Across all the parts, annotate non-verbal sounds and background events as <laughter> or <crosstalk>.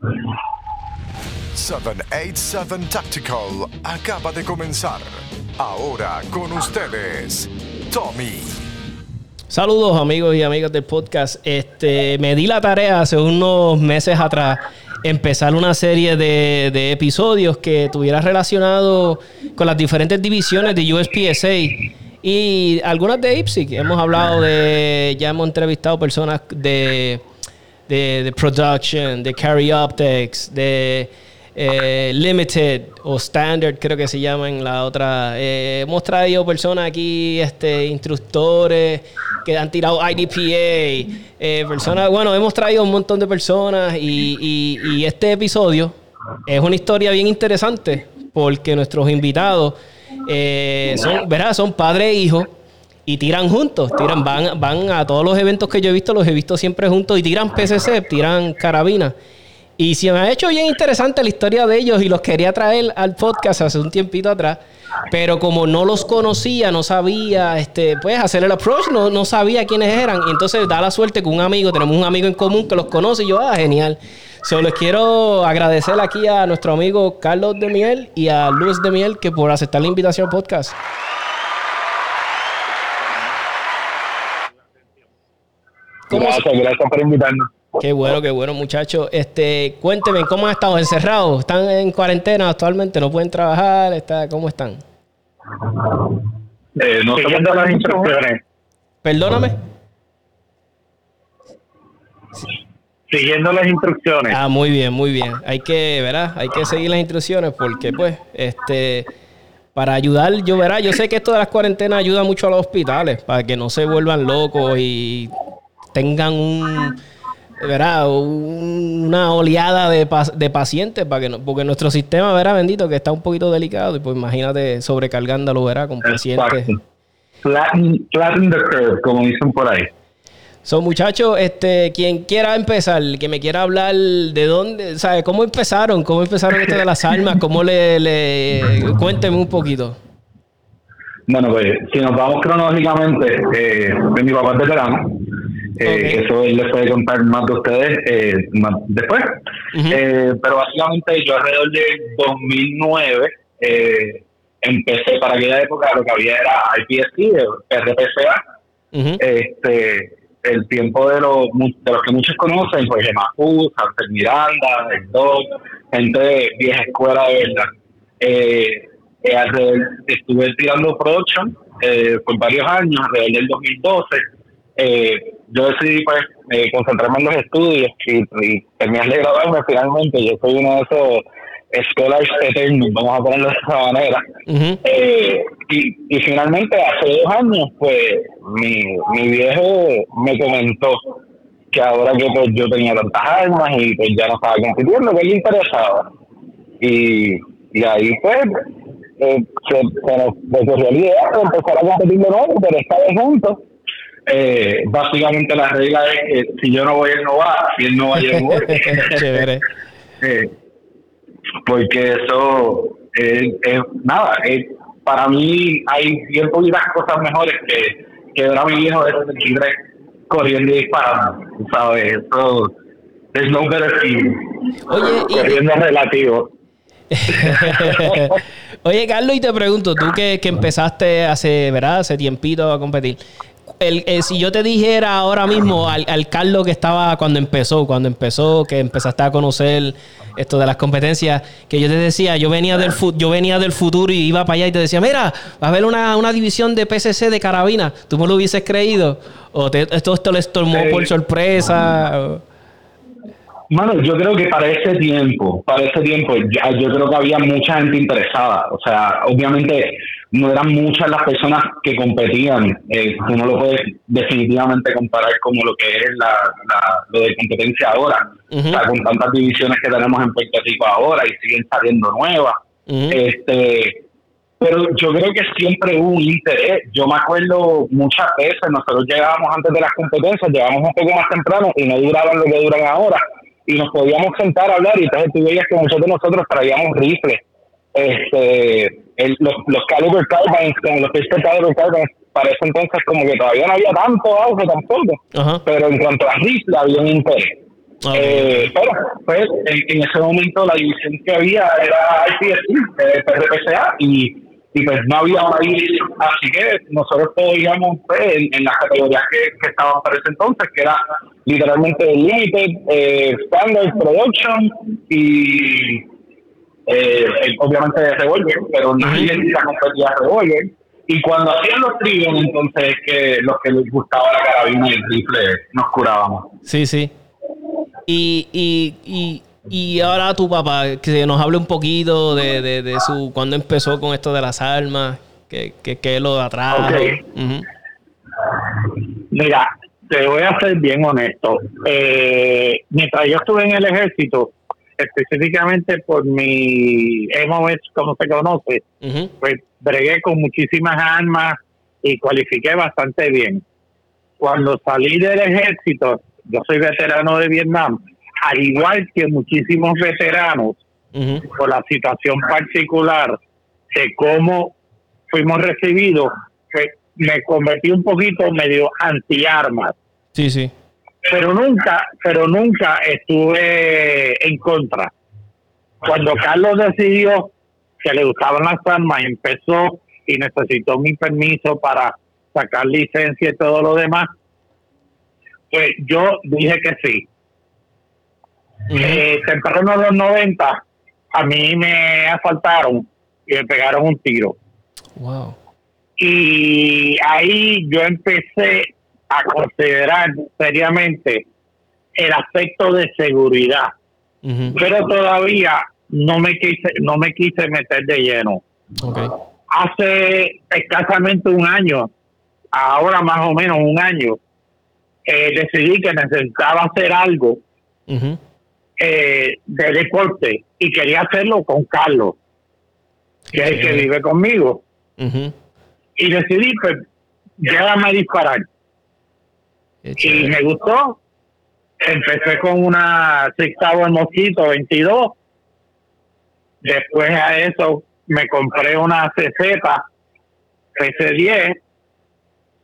787 Tactical acaba de comenzar. Ahora con ustedes, Tommy. Saludos amigos y amigas del podcast. Este, me di la tarea hace unos meses atrás empezar una serie de, episodios que tuviera relacionado con las diferentes divisiones de USPSA y algunas de IPSIC. Hemos hablado de, ya hemos entrevistado personas de, de, de production, de carry optics, de eh, limited o standard, creo que se llama en la otra. Eh, hemos traído personas aquí, este, instructores que han tirado IDPA, eh, personas, bueno, hemos traído un montón de personas y, y, este episodio es una historia bien interesante porque nuestros invitados son, ¿verdad? son padre e hijo y tiran juntos, tiran, van, van a todos los eventos que yo he visto, los he visto siempre juntos y tiran PCC, tiran carabina. Y se me ha hecho bien interesante la historia de ellos y los quería traer al podcast hace un tiempito atrás. Pero como no los conocía, no sabía, este, pues hacer el approach, no, no sabía quiénes eran. Y entonces da la suerte con un amigo, tenemos un amigo en común que los conoce y yo, ah, genial. Solo quiero agradecer aquí a nuestro amigo Carlos de Miel y a Luis de Miel que por aceptar la invitación al podcast. ¿Cómo se- Gracias, gracias por invitarnos. Qué bueno, qué bueno, muchachos. Este, cuénteme, ¿cómo han estado encerrados? ¿Están en cuarentena actualmente? ¿No pueden trabajar? Está, ¿Cómo están? Eh, no siguiendo las instrucciones. Perdóname. Siguiendo las instrucciones. Ah, muy bien, muy bien. Hay que, ¿verdad? Hay que seguir las instrucciones porque, pues, este, para ayudar, yo, verá, yo sé que esto de las cuarentenas ayuda mucho a los hospitales para que no se vuelvan locos y tengan un, ¿verdad? Un- una oleada de, de pacientes para que no, porque nuestro sistema, verá, bendito, que está un poquito delicado y pues imagínate sobrecargándolo, verá, con pacientes. Flatten, flatten the curve, como dicen por ahí. So, muchachos, este, quien quiera empezar, que me quiera hablar de dónde, ¿sabe? ¿Cómo empezaron? ¿Cómo empezaron esto de las armas? ¿Cómo le, le... Cuénteme un poquito. Bueno, pues si nos vamos cronológicamente, eh, pues, mi papá es veterano. Eh, Ok. Eso él les puede contar más de ustedes eh, más después. Eh, pero básicamente yo alrededor de 2009 eh, empecé para aquella época lo que había era IPSC, RPCA. Este el tiempo de los de los que muchos conocen pues Gemafú, Sánchez Miranda, el Doc, gente de vieja escuela de verdad eh, eh, alrededor- estuve tirando production eh, por varios años alrededor del 2012 eh, yo decidí pues eh, concentrarme en los estudios y, y terminar de graduarme finalmente yo soy uno de esos scholars eternos vamos a ponerlo de esa manera eh, y, y finalmente hace dos años, pues mi, mi viejo me comentó que ahora que pues yo tenía tantas armas y pues ya no estaba compitiendo, que le interesaba. Y, y ahí pues eh, se, se nos ocurrió la idea de empezar a competir de nuevo, pero esta vez juntos. Eh, básicamente la regla es que si yo no voy, él no va, si él no va, yo no voy. <laughs> Chévere. <laughs> Eh, porque eso es, es nada, es- para mí hay bien poquitas cosas mejores que, que ver a mi viejo de 73 corriendo y disparando, ¿sabes? Eso, there's no feeling. Oye, y- Corriendo es relativo. <laughs> Oye, Carlos, y te pregunto, tú que, que empezaste hace, ¿verdad? Hace tiempito a competir. El, eh, si yo te dijera ahora mismo al, al Carlos que estaba cuando empezó, cuando empezó, que empezaste a conocer esto de las competencias, que yo te decía, yo venía del yo venía del futuro y iba para allá y te decía, mira, va a haber una, una división de PCC de carabina, ¿tú me lo hubieses creído? ¿O te- esto, esto les tomó Eh, por sorpresa? Mano, yo creo que para ese tiempo, para ese tiempo, ya, yo creo que había mucha gente interesada. O sea, obviamente no eran muchas las personas que competían. Eh, tú no lo puedes definitivamente comparar como lo que es la, la- lo de competencia ahora. Ujú. O sea, con tantas divisiones que tenemos en Puerto Rico ahora y siguen saliendo nuevas. Este, pero yo creo que siempre hubo un interés. Yo me acuerdo muchas veces, nosotros llegábamos antes de las competencias, llegábamos un poco más temprano y no duraban lo que duran ahora. Y nos podíamos sentar a hablar y entonces tú veías que nosotros nosotros traíamos rifles. Este, el- los, los caliber carbines, como los pistol caliber carbines, para ese entonces como que todavía no había tanto auge tampoco. Ajá. Pero en cuanto a rifles había un interés. Eh, pero pues, en, ese momento la división que había era IPSC, eh, PRPCA, y, y, pues no había una división. Así que nosotros podíamos pues, en, las categorías que, que estaban para ese entonces, que era literalmente Limited, eh, Standard, Production y eh, obviamente de Revolver, pero nadie la competía Revolver. Y cuando hacían los tríos, entonces que los que les gustaba la carabina y el rifle nos curábamos. Sí, sí. Y, y, y, y ahora tu papá, que nos hable un poquito de, de, su cuando empezó con esto de las armas, que, que, lo atrajo. Mira, te voy a ser bien honesto. Eh, mientras yo estuve en el ejército, específicamente por mi MOS, como se conoce, pues bregué con muchísimas armas y cualifiqué bastante bien. Cuando salí del ejército, yo soy veterano de Vietnam, al igual que muchísimos veteranos, por la situación particular de cómo fuimos recibidos, pues, me convertí un poquito medio anti-armas. Sí, sí. Pero nunca, pero nunca estuve en contra. Cuando Carlos decidió que le gustaban las armas, empezó y necesitó mi permiso para sacar licencia y todo lo demás, pues yo dije que sí. Eh, temprano en los 90, a mí me asaltaron y me pegaron un tiro. Wow. Y ahí yo empecé a considerar seriamente el aspecto de seguridad. Pero todavía no me quise, no me quise meter de lleno. Hace escasamente un año, ahora más o menos un año, eh, decidí que necesitaba hacer algo eh, de deporte y quería hacerlo con Carlos, que es el que vive conmigo. Y decidí, pues, llévame a disparar. Y me gustó. Empecé con una Six Hour Mosquito 22. Después a eso me compré una CZ PC10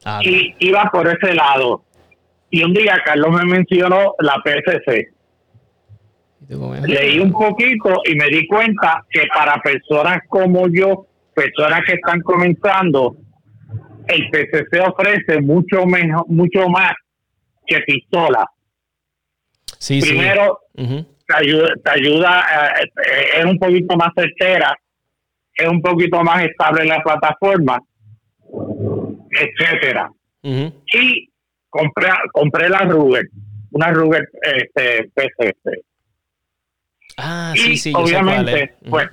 ah, y iba por ese lado. Y un día Carlos me mencionó la PCC. Leí un poquito y me di cuenta que para personas como yo, personas que están comenzando, el PCC ofrece mucho mejor, mucho más que pistola. Sí, Primero, te ayuda, te ayuda eh, eh, es un poquito más certera, es un poquito más estable en la plataforma, etcétera. Y compré, compré la Ruger, una Ruger este, PCC. Ah, sí, sí, obviamente, pues,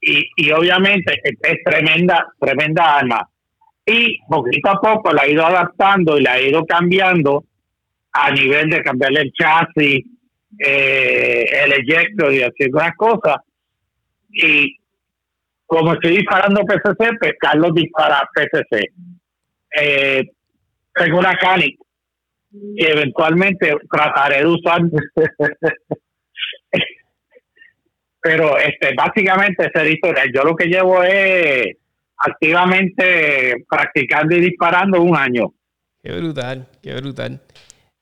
y, y obviamente es tremenda, tremenda arma y poquito a poco la ha ido adaptando y la ha ido cambiando a nivel de cambiarle el chasis, eh, el eyecto y así unas cosas. Y como estoy disparando PCC, pues Carlos dispara PCC. Eh, tengo una Canic que eventualmente trataré de usar. <laughs> Pero este básicamente esa historia. Yo lo que llevo es activamente practicando y disparando un año. Qué brutal, qué brutal.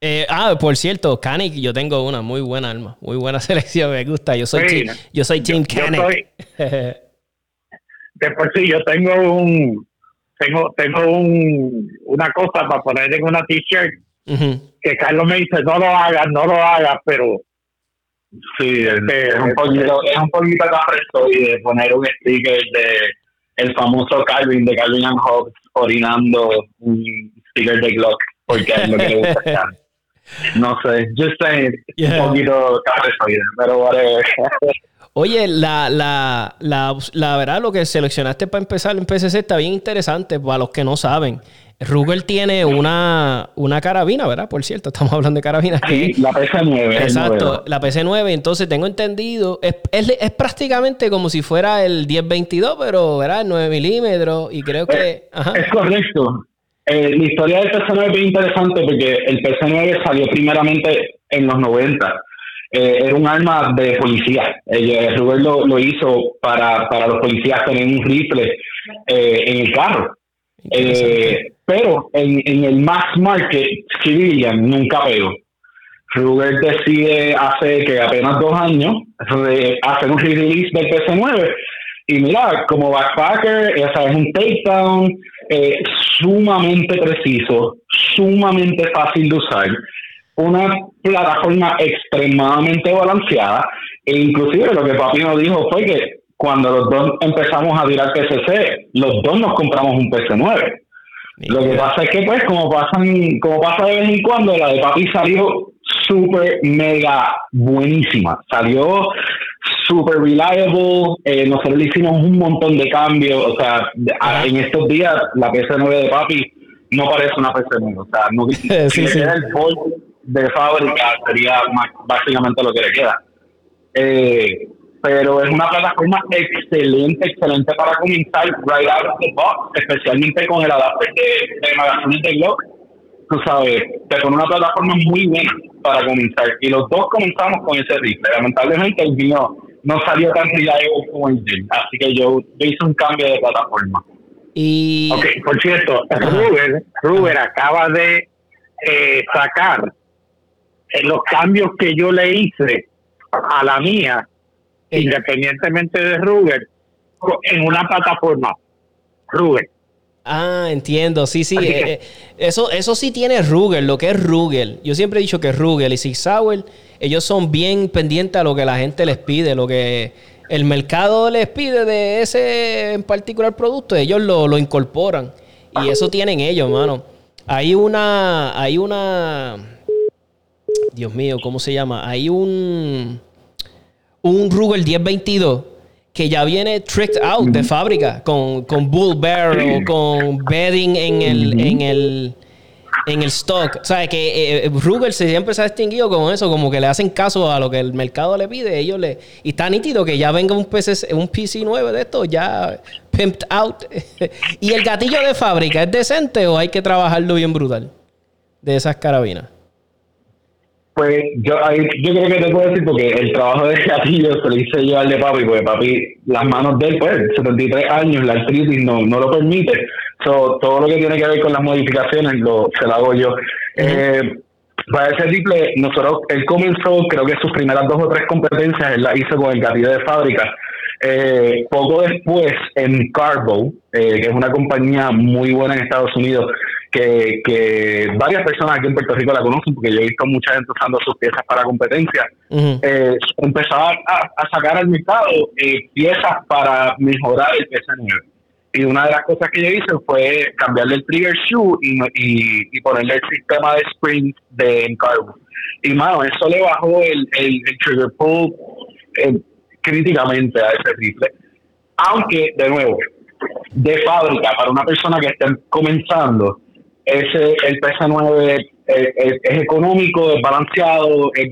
Eh, ah, por cierto, Canic, yo tengo una muy buena arma, muy buena <laughs> selección, me gusta. Yo soy, team, yo soy Team Canic. después sí, yo tengo un, tengo, tengo un, una cosa para poner en una t-shirt que Carlos me dice, no lo hagas, no lo hagas, pero sí, es, un poquito, es un poquito de poner un sticker de el famoso Calvin de Calvin and Hobbes orinando un sticker de Glock porque es lo que le gusta <laughs> No sé, just saying, un poquito pero Oye, la, la, la, la verdad, lo que seleccionaste para empezar en PCC está bien interesante para los que no saben. Ruger tiene una, una carabina, ¿verdad? Por cierto, estamos hablando de carabinas. Sí, la PC9. Exacto, la PC9. Entonces, tengo entendido, es, es, prácticamente como si fuera el 1022, pero, ¿verdad? 9 milímetros. Y creo que. Es, correcto. Eh, la historia del PC9 es bien interesante porque el PC9 salió primeramente en los 90. Eh, era un arma de policía. Eh, Ruger lo, lo, hizo para, para los policías tener un rifle en el carro. Eh, pero en, en, el mass market civilian nunca pegó. Ruger decide hace que apenas dos años hacer un release del PC9 y mira, como backpacker, esa es un takedown eh, sumamente preciso, sumamente fácil de usar, una plataforma extremadamente balanceada e inclusive lo que papi nos dijo fue que cuando los dos empezamos a tirar PCC, los dos nos compramos un PC9. Lo que pasa es que pues como pasan, como pasa de vez en cuando, la de papi salió súper mega buenísima. Salió super reliable. Eh, nosotros le hicimos un montón de cambios. O sea, en estos días la PC9 de papi no parece una PC9. O sea, no, <laughs> sí, sí. el de fábrica sería básicamente lo que le queda. Eh, pero es una plataforma excelente, excelente para comenzar right out of the box, especialmente con el adapter de, de magazines de Glock. Tú sabes, te pone una plataforma muy buena para comenzar. Y los dos comenzamos con ese rifle. Lamentablemente el mío no salió tan reliable como el Jim. Así que yo, hice un cambio de plataforma. Y... Ok, por cierto, Ruber, Ruber acaba de eh, sacar eh, los cambios que yo le hice a la mía, independientemente de Ruger, en una plataforma. Ruger. Ah, entiendo, sí, sí. Eh, eso, eso sí tiene Ruger, lo que es Ruger. Yo siempre he dicho que Ruger y Sig Sauer, ellos son bien pendientes a lo que la gente les pide, lo que el mercado les pide de ese en particular producto, ellos lo, lo incorporan. Y eso tienen ellos, mano. Hay una, hay una, Dios mío, ¿cómo se llama? Hay un, un Ruger 1022 que ya viene tricked out de fábrica con, con bull barrel, con bedding en el, en el, en el stock. O sea, que eh, eh, Ruger siempre se ha distinguido con eso, como que le hacen caso a lo que el mercado le pide. Ellos le, y está nítido que ya venga un PC, un PC 9 de esto, ya pimped out. <laughs> ¿Y el gatillo de fábrica es decente o hay que trabajarlo bien brutal? De esas carabinas. Pues yo, yo creo que te puedo decir porque el trabajo de gatillo se lo hice yo al de papi, porque papi, las manos de él, pues, 73 años, la artritis no, no lo permite. So, todo lo que tiene que ver con las modificaciones lo, se lo hago yo. eh, para ese triple, nosotros, él comenzó, creo que sus primeras dos o tres competencias él las hizo con el gatillo de fábrica. Eh, poco después, en Carbo, eh, que es una compañía muy buena en Estados Unidos, que, que varias personas aquí en Puerto Rico la conocen, porque yo he visto mucha gente usando sus piezas para competencia, eh, empezaba a, sacar al mercado eh, piezas para mejorar el PS9. Y una de las cosas que yo hice fue cambiarle el trigger shoe y, y, ponerle el sistema de sprint de Encargo. Y, mano, eso le bajó el, el, trigger pull eh, críticamente a ese rifle. Aunque, de nuevo, de fábrica, para una persona que esté comenzando, ese el PS9 es, económico, es balanceado, es,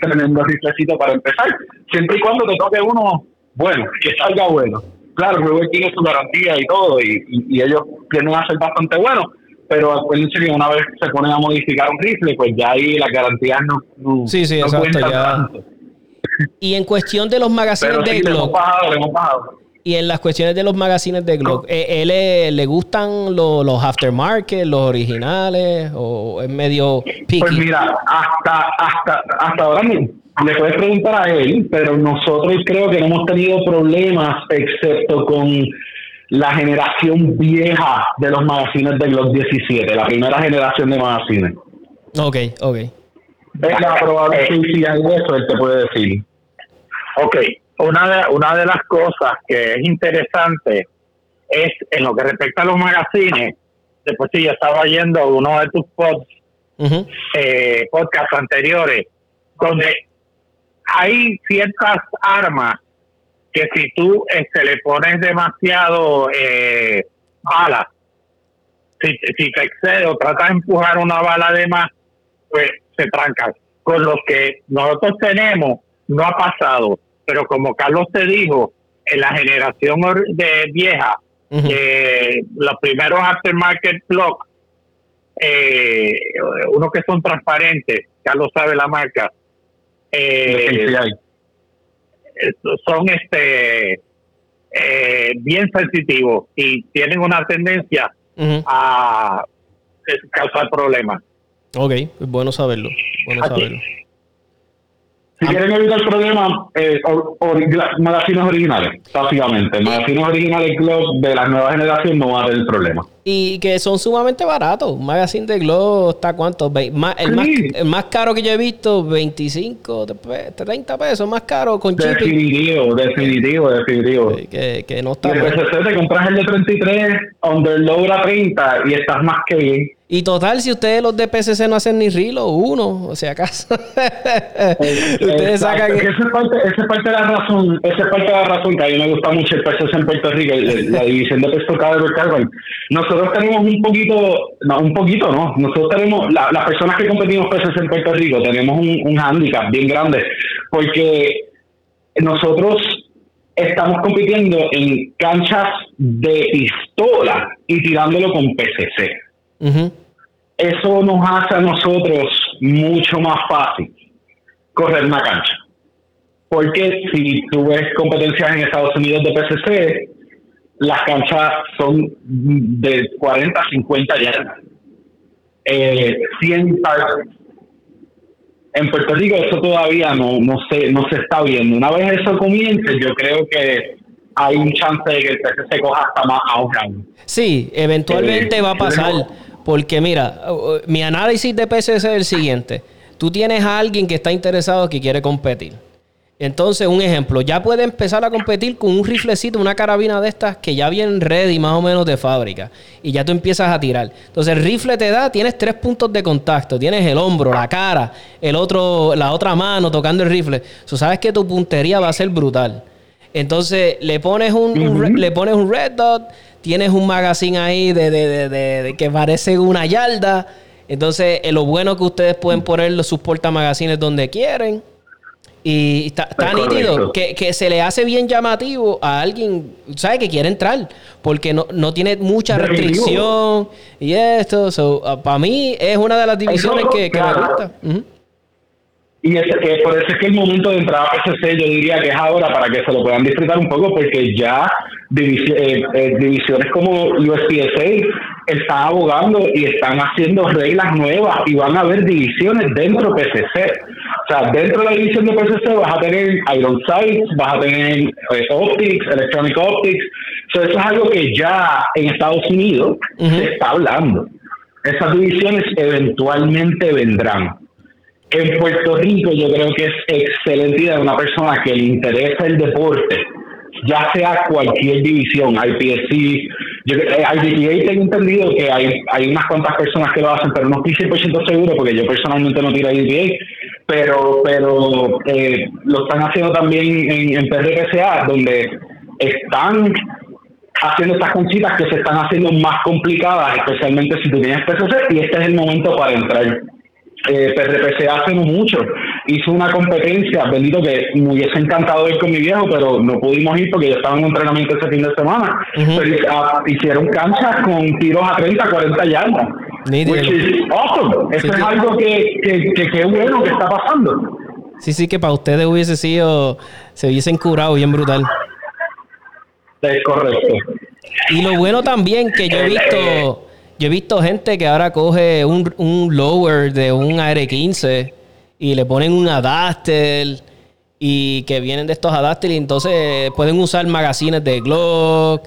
tremendo riflecito para empezar. Siempre y cuando te toque uno bueno, que salga bueno. Claro, Ruber tiene su garantía y todo, y, y, ellos tienen a ser bastante buenos, pero acuérdense que una vez se ponen a modificar un rifle, pues ya ahí las garantías no, no, sí, sí, exacto, ya. Y en cuestión de los magazines de Glock. hemos bajado. Y en las cuestiones de los magazines de Glock, ¿eh, ¿él, le, gustan los, aftermarket, los originales, o es medio picky? Pues mira, hasta, hasta, hasta ahora le puedes preguntar a él, pero nosotros creo que no hemos tenido problemas, excepto con la generación vieja de los magazines de Glock 17, la primera generación de magazines. Ok, ok. Es la probable que si eso, él te puede decir. Ok, una de, una de las cosas que es interesante es en lo que respecta a los magazines, después si yo estaba yendo uno de tus pods, eh, podcasts anteriores, donde hay ciertas armas que si tú este, le pones demasiado eh, balas, si, si te excede o tratas de empujar una bala de más, pues se trancan. Con los que nosotros tenemos, no ha pasado pero como Carlos te dijo, en la generación de vieja, eh, los primeros aftermarket blocks, eh, unos que son transparentes, Carlos sabe la marca, eh, son este eh, bien sensitivos y tienen una tendencia a causar problemas. Ok, bueno saberlo. Bueno saberlo. Si quieren evitar problemas, eh, magazines originales, básicamente. Magazines originales de la nueva generación no va a tener problema. Y que son sumamente baratos. Un magazine de Glow está cuánto? el, más, el, más, caro que yo he visto, 25, 30 pesos, más caro con chip. Definitivo, definitivo, definitivo. Que, que, no está. Y el te compras el de 33, underload a 30 y estás más que bien. Y total, si ustedes los de PCC no hacen ni rilo, uno, o sea, acaso. <laughs> ustedes sacan. Esa es, parte, esa es parte de la razón, esa es parte de la razón que a mí me gusta mucho el PCC en Puerto Rico, la división de peso cada carbon. Nosotros tenemos un poquito, no, un poquito, no. Nosotros tenemos, las personas que competimos PCC en Puerto Rico, tenemos un, un handicap bien grande, porque nosotros estamos compitiendo en canchas de pistola y tirándolo con PCC eso nos hace a nosotros mucho más fácil correr una cancha. Porque si tú ves competencias en Estados Unidos de PCC, las canchas son de 40 a 50 yardas. Eh, 100 En Puerto Rico eso todavía no, no, se, no se está viendo. Una vez eso comience, yo creo que hay un chance de que el PCC coja hasta más auge. Sí, eventualmente va a pasar. Porque mira, mi análisis de PCC es el siguiente. Tú tienes a alguien que está interesado que quiere competir. Entonces, un ejemplo, ya puede empezar a competir con un riflecito, una carabina de estas que ya vienen ready más o menos de fábrica. Y ya tú empiezas a tirar. Entonces, el rifle te da, tienes tres puntos de contacto. Tienes el hombro, la cara, el otro, la otra mano tocando el rifle. Tú sabes que tu puntería va a ser brutal. Entonces, le pones un, le pones un red dot tienes un magazine ahí de, de, de, que parece una yarda. Entonces, eh, lo bueno que ustedes pueden poner sus portamagazines donde quieren. Y está, nítido que, que, se le hace bien llamativo a alguien, ¿sabe? Que quiere entrar. Porque no, no tiene mucha restricción y esto. Uh, para mí es una de las divisiones que, me gusta. Y es, que por eso es que el momento de entrar a PCC yo diría que es ahora para que se lo puedan disfrutar un poco porque ya eh, eh, divisiones como USPSA están abogando y están haciendo reglas nuevas y van a haber divisiones dentro de PCC. O sea, dentro de la división de PCC vas a tener Iron Sights, vas a tener eh, Optics, Electronic Optics. eso es algo que ya en Estados Unidos se está hablando. Esas divisiones eventualmente vendrán en Puerto Rico yo creo que es excelente idea de una persona que le interesa el deporte, ya sea cualquier división, IPSC, yo, eh, tengo entendido que hay, hay unas cuantas personas que lo hacen, pero no estoy 100% seguro porque yo personalmente no tiro IPA, pero, pero eh, lo están haciendo también en, en PRPCA, donde están haciendo estas conchitas que se están haciendo más complicadas, especialmente si tú tienes PCC, y este es el momento para entrar eh, PRPC hace mucho hizo una competencia, bendito que me hubiese encantado ir con mi viejo, pero no pudimos ir porque yo estaba en un entrenamiento ese fin de semana. Pero ah, hicieron canchas con tiros a 30, 40 yardas. Which is awesome. Eso es algo que, que, que, bueno que está pasando. Sí, sí, que para ustedes hubiese sido, se hubiesen curado bien brutal. Es correcto. Y lo bueno también que yo he visto yo he visto gente que ahora coge un, un lower de un AR-15 y le ponen un adapter y que vienen de estos adapters y entonces pueden usar magazines de Glock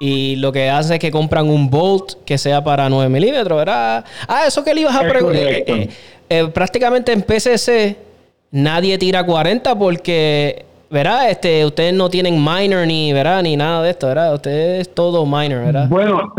y lo que hace es que compran un bolt que sea para 9 milímetros, ¿verdad? Ah, eso que le ibas a preguntar. Eh, eh, eh, prácticamente en PCC nadie tira 40 porque, ¿verdad? Este, ustedes no tienen minor ni, ¿verdad? Ni nada de esto, ¿verdad? Ustedes es todo minor, ¿verdad? Bueno,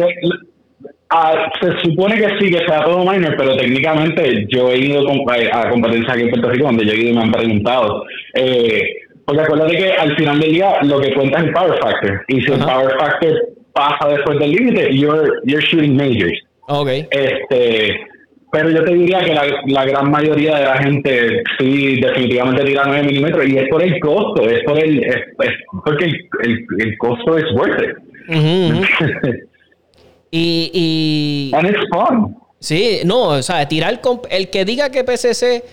Ah, se supone que sí, que sea todo minor, pero técnicamente yo he ido a competencias aquí en Puerto Rico donde yo he ido y me han preguntado. Eh, porque acuérdate que al final del día lo que cuenta es el power factor. Y si el power factor pasa después del límite, you're, you're shooting majors. Okay. Este, pero yo te diría que la, gran mayoría de la gente sí definitivamente tira 9 milímetros y es por el costo, es por el, es, porque el, el, costo es worth <laughs> it. Y, y And it's fun. Sí, no, o sea, tirar el que diga que PCC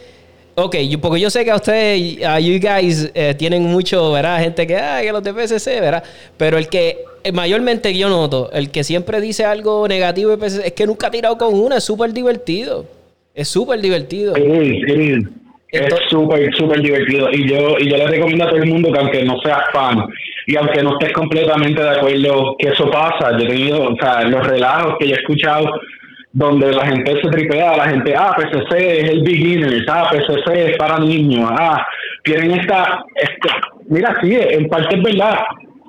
Ok, porque yo sé que a ustedes, a you guys, eh, tienen mucho, ¿verdad? Gente que, ah, que los de PCC, ¿verdad? Pero el que, eh, mayormente yo noto, el que siempre dice algo negativo de PCC, es que nunca ha tirado con una, es súper divertido. Es súper divertido. Es súper, súper divertido. Y yo, y yo le recomiendo a todo el mundo que aunque no seas fan y aunque no estés completamente de acuerdo que eso pasa, yo he tenido, o sea, los relajos que yo he escuchado donde la gente se tripea, la gente, ah, PCC es el beginner, ah, PCC es para niños, ah, tienen esta, este, mira, sí, en parte es verdad,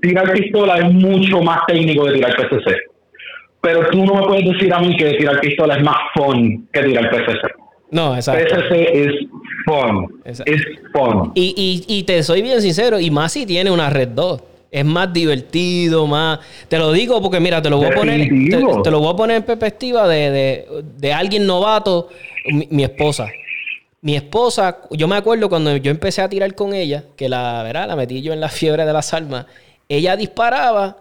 tirar pistola es mucho más técnico de tirar PCC, pero tú no me puedes decir a mí que tirar pistola es más fun que tirar PCC. No, exacto. PCC es fun, es fun. Y, y, y te soy bien sincero, y más si tiene una red 2 es más divertido, más... Te lo digo porque, mira, te lo voy a poner, te, lo voy a poner en perspectiva de, de, alguien novato, mi, esposa. Mi esposa, yo me acuerdo cuando yo empecé a tirar con ella, que la, ¿verdad? La metí yo en la fiebre de las armas. Ella disparaba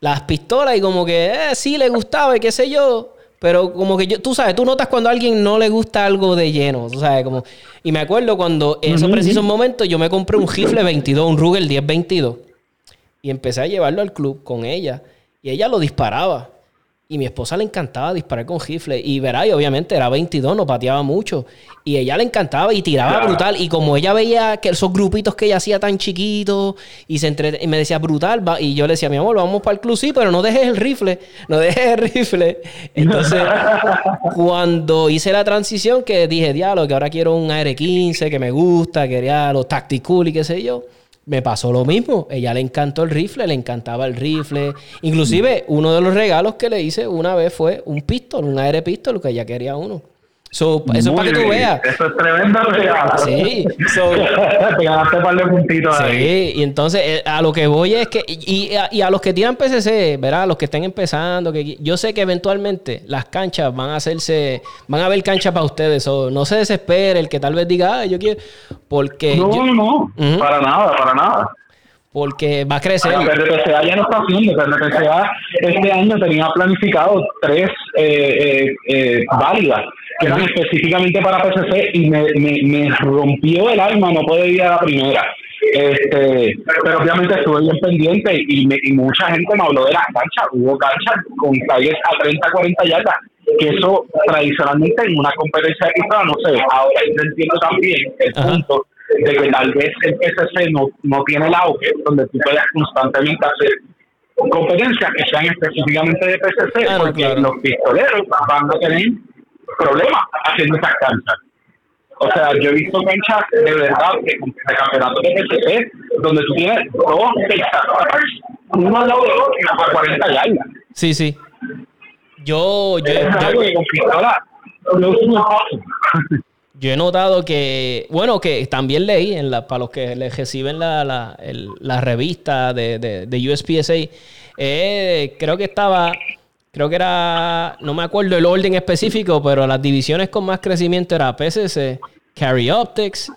las pistolas y como que, eh, sí, le gustaba y qué sé yo. Pero como que yo, tú sabes, tú notas cuando a alguien no le gusta algo de lleno, tú sabes, como... Y me acuerdo cuando en esos precisos momentos yo me compré un rifle 22, un Ruger 1022 y empecé a llevarlo al club con ella. Y ella lo disparaba. Y mi esposa le encantaba disparar con rifle. Y verá, y obviamente era 22, no pateaba mucho. Y ella le encantaba y tiraba brutal. Y como ella veía que esos grupitos que ella hacía tan chiquitos y, se entre... y me decía brutal, va... y yo le decía, mi amor, vamos para el club, sí, pero no dejes el rifle, no dejes el rifle. <laughs> Entonces, cuando hice la transición, que dije, diablo, que ahora quiero un AR-15 que me gusta, quería los Tactical y qué sé yo me pasó lo mismo. Ella le encantó el rifle, le encantaba el rifle. Inclusive, uno de los regalos que le hice una vez fue un pistol, un aire pistol, que ella quería uno eso es para que tú veas. Eso es tremendo Sí. <laughs> Te ganaste un par de puntitos Sí, y entonces eh, a lo que voy es que, y, y, a, los que tiran PCC, ¿verdad? los que estén empezando, que yo sé que eventualmente las canchas van a hacerse, van a haber canchas para ustedes. o no se desespere el que tal vez diga, ah, yo quiero, porque... No, no, no, para nada, para nada porque va a crecer. Pero PCA ya no está haciendo, pero PCA este año tenía planificado tres eh, eh, eh, válidas eran específicamente para PCC y me, me, me rompió el alma no poder ir a la primera. Este, pero obviamente estuve bien pendiente y, y mucha gente me habló de las canchas. Hubo canchas con calles a 30, 40 yardas, que eso tradicionalmente en una competencia de pista no se ve. Ahora yo entiendo también el punto de que tal vez el PCC no, no tiene el auge donde tú puedas constantemente hacer competencias que sean específicamente de PCC, porque los pistoleros van a tener problemas haciendo esas canchas. O sea, yo he visto canchas de verdad de, de campeonatos de donde tú tienes dos uno al lado de otro y a 40 yardas. Sí, sí. Yo, yo, yo, he notado que, bueno, que también leí en la, para los que les reciben la, la, la revista de, de, de USPSA, eh, creo que estaba creo que era, no me acuerdo el orden específico, pero las divisiones con más crecimiento era PCC, Carry Optics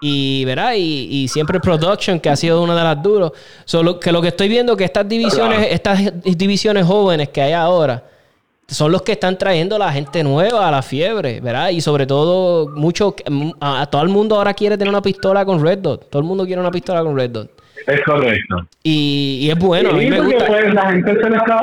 y, ¿verdad? Y, siempre Production, que ha sido una de las duros. Solo que lo que estoy viendo que estas divisiones, estas divisiones jóvenes que hay ahora, son los que están trayendo a la gente nueva a la fiebre, ¿verdad? Y sobre todo, mucho, a, todo el mundo ahora quiere tener una pistola con Red Dot. Todo el mundo quiere una pistola con Red Dot. Es correcto. Y, es bueno, a mí me gusta. Pues, la gente se le está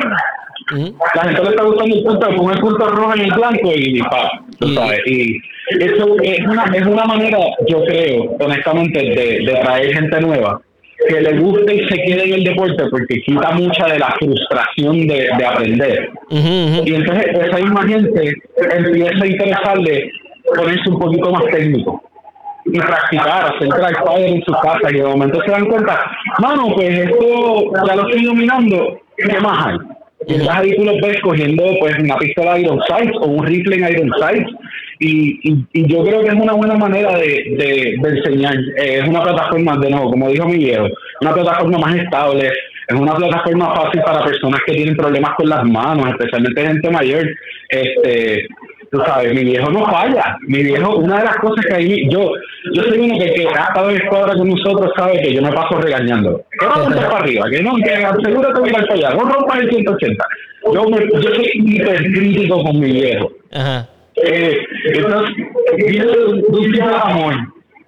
la gente le está gustando el punto, con el punto rojo y el blanco y, pa, tú sabes. Y eso es una, es una manera, yo creo, honestamente, de, de traer gente nueva que le guste y se quede en el deporte porque quita mucha de la frustración de, de aprender. Y entonces esa misma gente empieza a interesarle ponerse un poquito más técnico y practicar, hacer fire en su casa y de momento se dan cuenta, mano, pues esto ya lo estoy dominando, ¿qué más hay? Y entonces ahí tú lo ves cogiendo pues una pistola Iron Sights o un rifle en Iron Sights y, y, yo creo que es una buena manera de, de, enseñar. Eh, es una plataforma, de nuevo, como dijo mi una plataforma más estable, es una plataforma fácil para personas que tienen problemas con las manos, especialmente gente mayor. Este, tú sabes, mi viejo no falla. Mi viejo, una de las cosas que ahí, yo, yo soy uno que, que ha estado en escuadra con nosotros, sabe que yo me paso regañando. Que no para arriba, que no, que asegúrate de ir para allá, no rompas el 180. Yo, me, yo soy hipercrítico con mi viejo. Ajá. Eh, entonces, viene de un tipo de amor.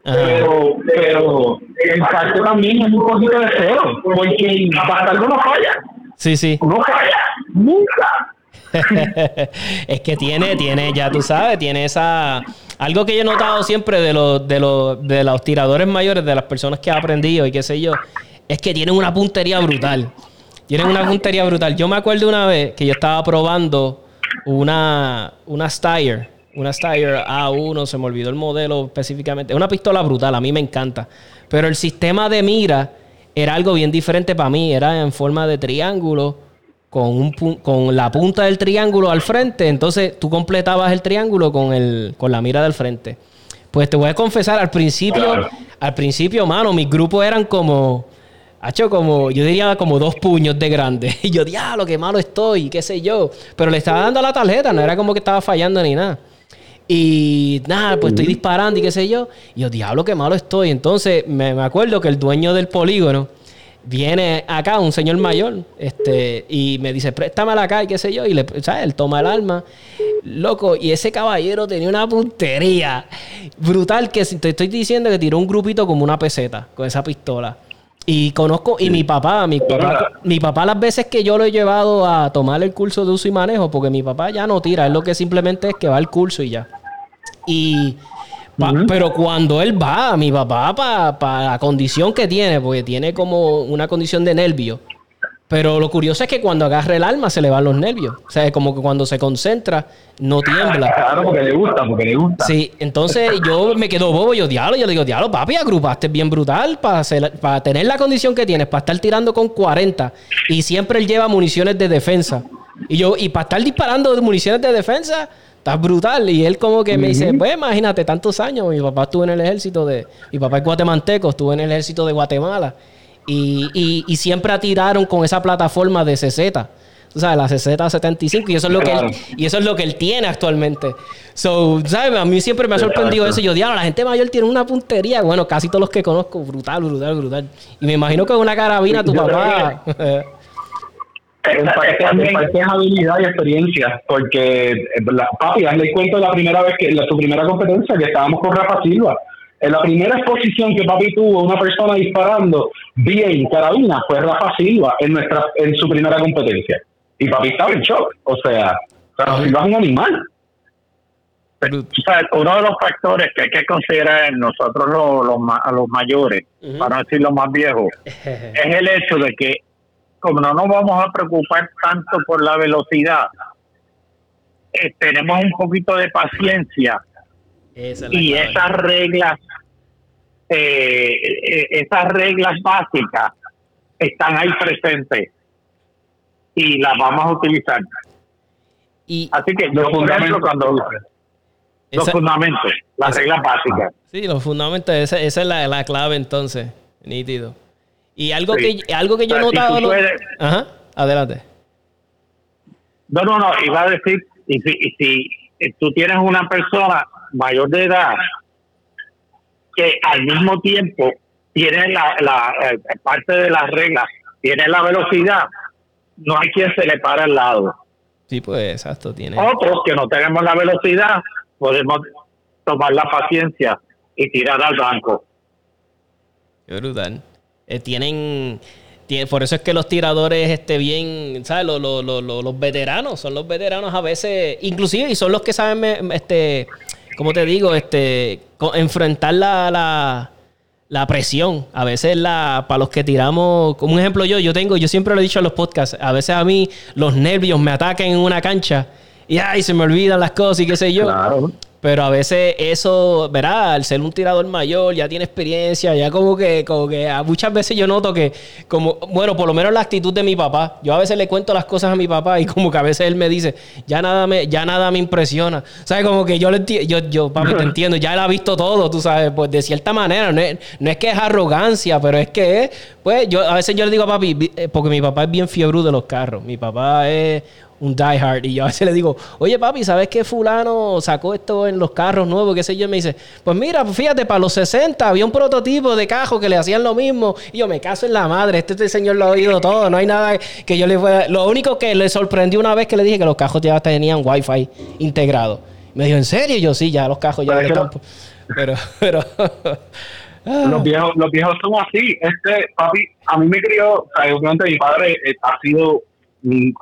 Pero, pero en parte también es un poquito de cero, porque bastardo no falla. Sí, sí. No falla, nunca. <laughs> es que tiene, tiene, ya tú sabes, tiene esa... Algo que yo he notado siempre de los, de los, de los tiradores mayores, de las personas que he aprendido y qué sé yo, es que tienen una puntería brutal. Tienen una puntería brutal. Yo me acuerdo una vez que yo estaba probando una, una Steyr, una Steyr A1, se me olvidó el modelo específicamente. Es una pistola brutal, a mí me encanta. Pero el sistema de mira era algo bien diferente para mí. Era en forma de triángulo, con, un, con la punta del triángulo al frente. Entonces tú completabas el triángulo con, el, con la mira del frente. Pues te voy a confesar, al principio, al principio, mano, mis grupos eran como hecho como, yo diría como dos puños de grande. <laughs> Y yo, diablo, qué malo estoy, qué sé yo. Pero le estaba dando la tarjeta, no era como que estaba fallando ni nada. Y nada, pues estoy disparando y qué sé yo. Y yo, diablo, qué malo estoy. Entonces me, me acuerdo que el dueño del polígono viene acá, un señor mayor, este, y me dice, préstamela acá y qué sé yo. Y le, ¿sabes? Él toma el arma. Loco, y ese caballero tenía una puntería brutal que te estoy diciendo que tiró un grupito como una peseta con esa pistola. Y conozco, y mi papá, mi papá, mi papá las veces que yo lo he llevado a tomar el curso de uso y manejo, porque mi papá ya no tira, es lo que simplemente es que va al curso y ya. Y pero cuando él va, mi papá, para la condición que tiene, porque tiene como una condición de nervio, pero lo curioso es que cuando agarra el alma se le van los nervios. O sea, es como que cuando se concentra, no tiembla. Claro, porque le gusta, porque le gusta. Sí, entonces yo me quedo bobo, yo diablo, yo le digo, diablo, papi, agrupaste bien brutal para, para tener la condición que tienes, para estar tirando con 40 y siempre él lleva municiones de defensa. Y yo, y para estar disparando de municiones de defensa, está brutal. Y él como que me dice, pues imagínate, tantos años, mi papá estuvo en el ejército de, mi papá es guatemalteco, estuvo en el ejército de Guatemala. Y, y, siempre tiraron con esa plataforma de CZ. O sea, la CZ75 y eso es lo que él, y eso es lo que él tiene actualmente. So, ¿sabes? A mí siempre me ha sorprendido eso. Yo, diablo, la gente mayor tiene una puntería. Bueno, casi todos los que conozco, brutal, brutal, brutal. Y me imagino que una carabina tu papá. <laughs> En parte, es habilidad y experiencia, porque eh, la, papi, hazle cuento la primera vez que, la, su primera competencia, que estábamos con Rafa Silva. En la primera exposición que papi tuvo una persona disparando bien carabina fue Rafa Silva en nuestra en su primera competencia. Y papi estaba en shock. O sea, Rafa Silva es un animal. uno de los factores que hay que considerar en nosotros los, los, los mayores, para no decir los más viejos, <laughs> es el hecho de que como no nos vamos a preocupar tanto por la velocidad, eh, tenemos un poquito de paciencia y esas reglas, eh, eh, esas reglas básicas están ahí presentes y las vamos a utilizar. Y Así que los fundamentos cuando los fundamentos, las reglas básicas. Sí, los fundamentos, esa, esa es la, la clave entonces, nítido. Y algo que algo que yo he notado. Ajá, adelante. No, no, no, iba a decir, y si, tú tienes una persona mayor de edad que al mismo tiempo tiene la, la eh, parte de las reglas, tiene la velocidad, no hay quien se le para al lado. Sí, pues exacto, tiene. Otros que no tenemos la velocidad, podemos tomar la paciencia y tirar al banco. Qué brutal. Eh, tienen, por eso es que los tiradores, este, bien, ¿sabes? Los, los, los, los, veteranos, son los veteranos a veces, inclusive, y son los que saben, este, como te digo, este, enfrentar la, la, la presión. A veces la, para los que tiramos, como un ejemplo yo, yo tengo, yo siempre lo he dicho en los podcasts, a veces a mí los nervios me atacan en una cancha y ay, se me olvidan las cosas y qué sé yo. Claro. Pero a veces eso, verá, al ser un tirador mayor, ya tiene experiencia, ya como que, como que muchas veces yo noto que, como, bueno, por lo menos la actitud de mi papá. Yo a veces le cuento las cosas a mi papá y como que a veces él me dice, ya nada me, ya nada me impresiona. ¿Sabes? Como que yo le yo, yo, papi, te <laughs> entiendo, ya él ha visto todo, tú sabes, pues de cierta manera, no es, no es que es arrogancia, pero es que, pues, yo a veces yo le digo a papi, eh, porque mi papá es bien fiebre de los carros. Mi papá es un diehard. Y yo a veces le digo, oye papi, ¿sabes qué fulano sacó esto en los carros nuevos? ¿Qué sé yo? Y me dice, pues mira, fíjate, para los 60 había un prototipo de cajo que le hacían lo mismo. Y yo me caso en la madre, este, este señor lo ha oído todo, no hay nada que yo le pueda... Lo único que le sorprendió una vez que le dije que los cajos ya tenían wifi integrado. Me dijo, ¿en serio? Y yo sí, ya los cajos ya están... Pero, <laughs> pero... Los viejos, los viejos son así. Este, papi, a mí me crió, o sea, obviamente mi padre eh, ha sido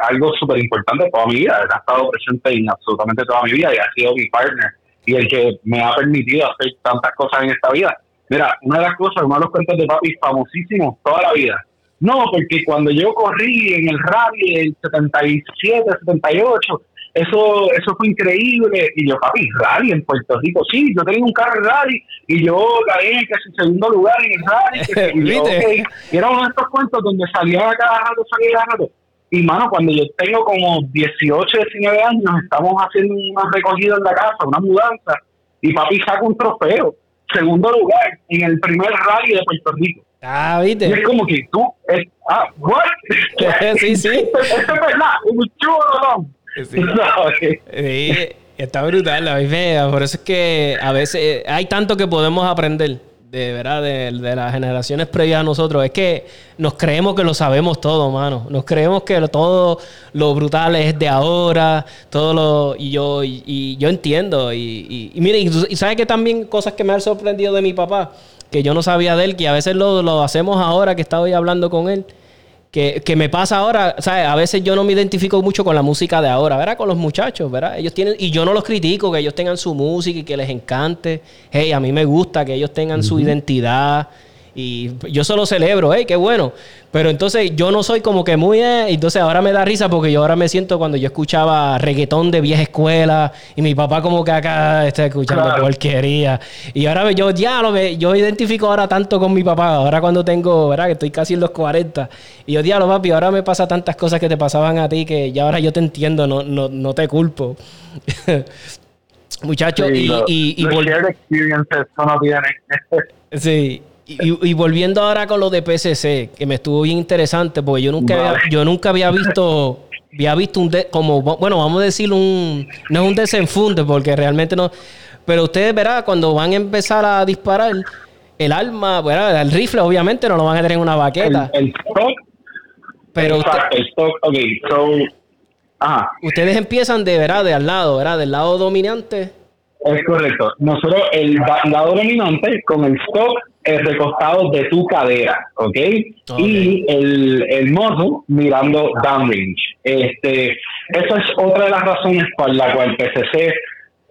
algo súper importante toda mi vida. Él ha estado presente en absolutamente toda mi vida y ha sido mi partner y el que me ha permitido hacer tantas cosas en esta vida. Mira, una de las cosas, uno de los cuentos de papi famosísimos toda la vida. No, porque cuando yo corrí en el rally del 77, 78, eso eso fue increíble. Y yo, papi, rally en Puerto Rico. Sí, yo tenía un carro rally y yo gané casi segundo lugar en el rally. <laughs> y, yo, y era uno de estos cuentos donde salía cada rato, salía cada rato. Y mano, cuando yo tengo como 18, 19 años, estamos haciendo una recogida en la casa, una mudanza, y papi saca un trofeo, segundo lugar, en el primer rally de Puerto Rico. Ah, viste. Y es como que tú, es, ah, what? <laughs> sí, sí. <laughs> Esto es verdad, un chulo, Sí. <laughs> sí. Está brutal, la idea. Por eso es que a veces hay tanto que podemos aprender de verdad de, las generaciones previas a nosotros es que nos creemos que lo sabemos todo, mano. Nos creemos que todo lo brutal es de ahora, todo lo y yo y, yo entiendo y, y, mire, y, sabes que también cosas que me han sorprendido de mi papá, que yo no sabía de él, que a veces lo, lo hacemos ahora que estaba hablando con él que, me pasa ahora, ¿sabes? A veces yo no me identifico mucho con la música de ahora, ¿verdad? Con los muchachos, ¿verdad? Ellos tienen, y yo no los critico, que ellos tengan su música y que les encante. Hey, a mí me gusta que ellos tengan su identidad y yo solo celebro, hey, qué bueno. Pero entonces yo no soy como que muy... Eh, entonces ahora me da risa porque yo ahora me siento cuando yo escuchaba reggaetón de vieja escuela y mi papá como que acá está escuchando porquería. Y ahora yo ya lo ve, yo identifico ahora tanto con mi papá. Ahora cuando tengo, ¿verdad? Que estoy casi en los 40. Y yo, diablo, papi, ahora me pasa tantas cosas que te pasaban a ti que ya ahora yo te entiendo, no, no, no te culpo. <laughs> Muchachos, y... y, y, <laughs> sí. Y, volviendo ahora con lo de PCC, que me estuvo bien interesante, porque yo nunca había, yo nunca había visto, había visto un, como, bueno, vamos a decir un, no es un desenfunde, porque realmente no, pero ustedes verán, cuando van a empezar a disparar, el arma, bueno, el rifle obviamente no lo van a tener en una baqueta. El, stock. Pero el stock, ok, so, ajá. Ustedes empiezan de, ¿verdad? De al lado, ¿verdad? Del lado dominante. Es correcto. Nosotros, el lado dominante, con el stock el recostado de tu cadera, ¿ok? Y el, el modo mirando downrange. Este, esa es otra de las razones por la cual PCC eh,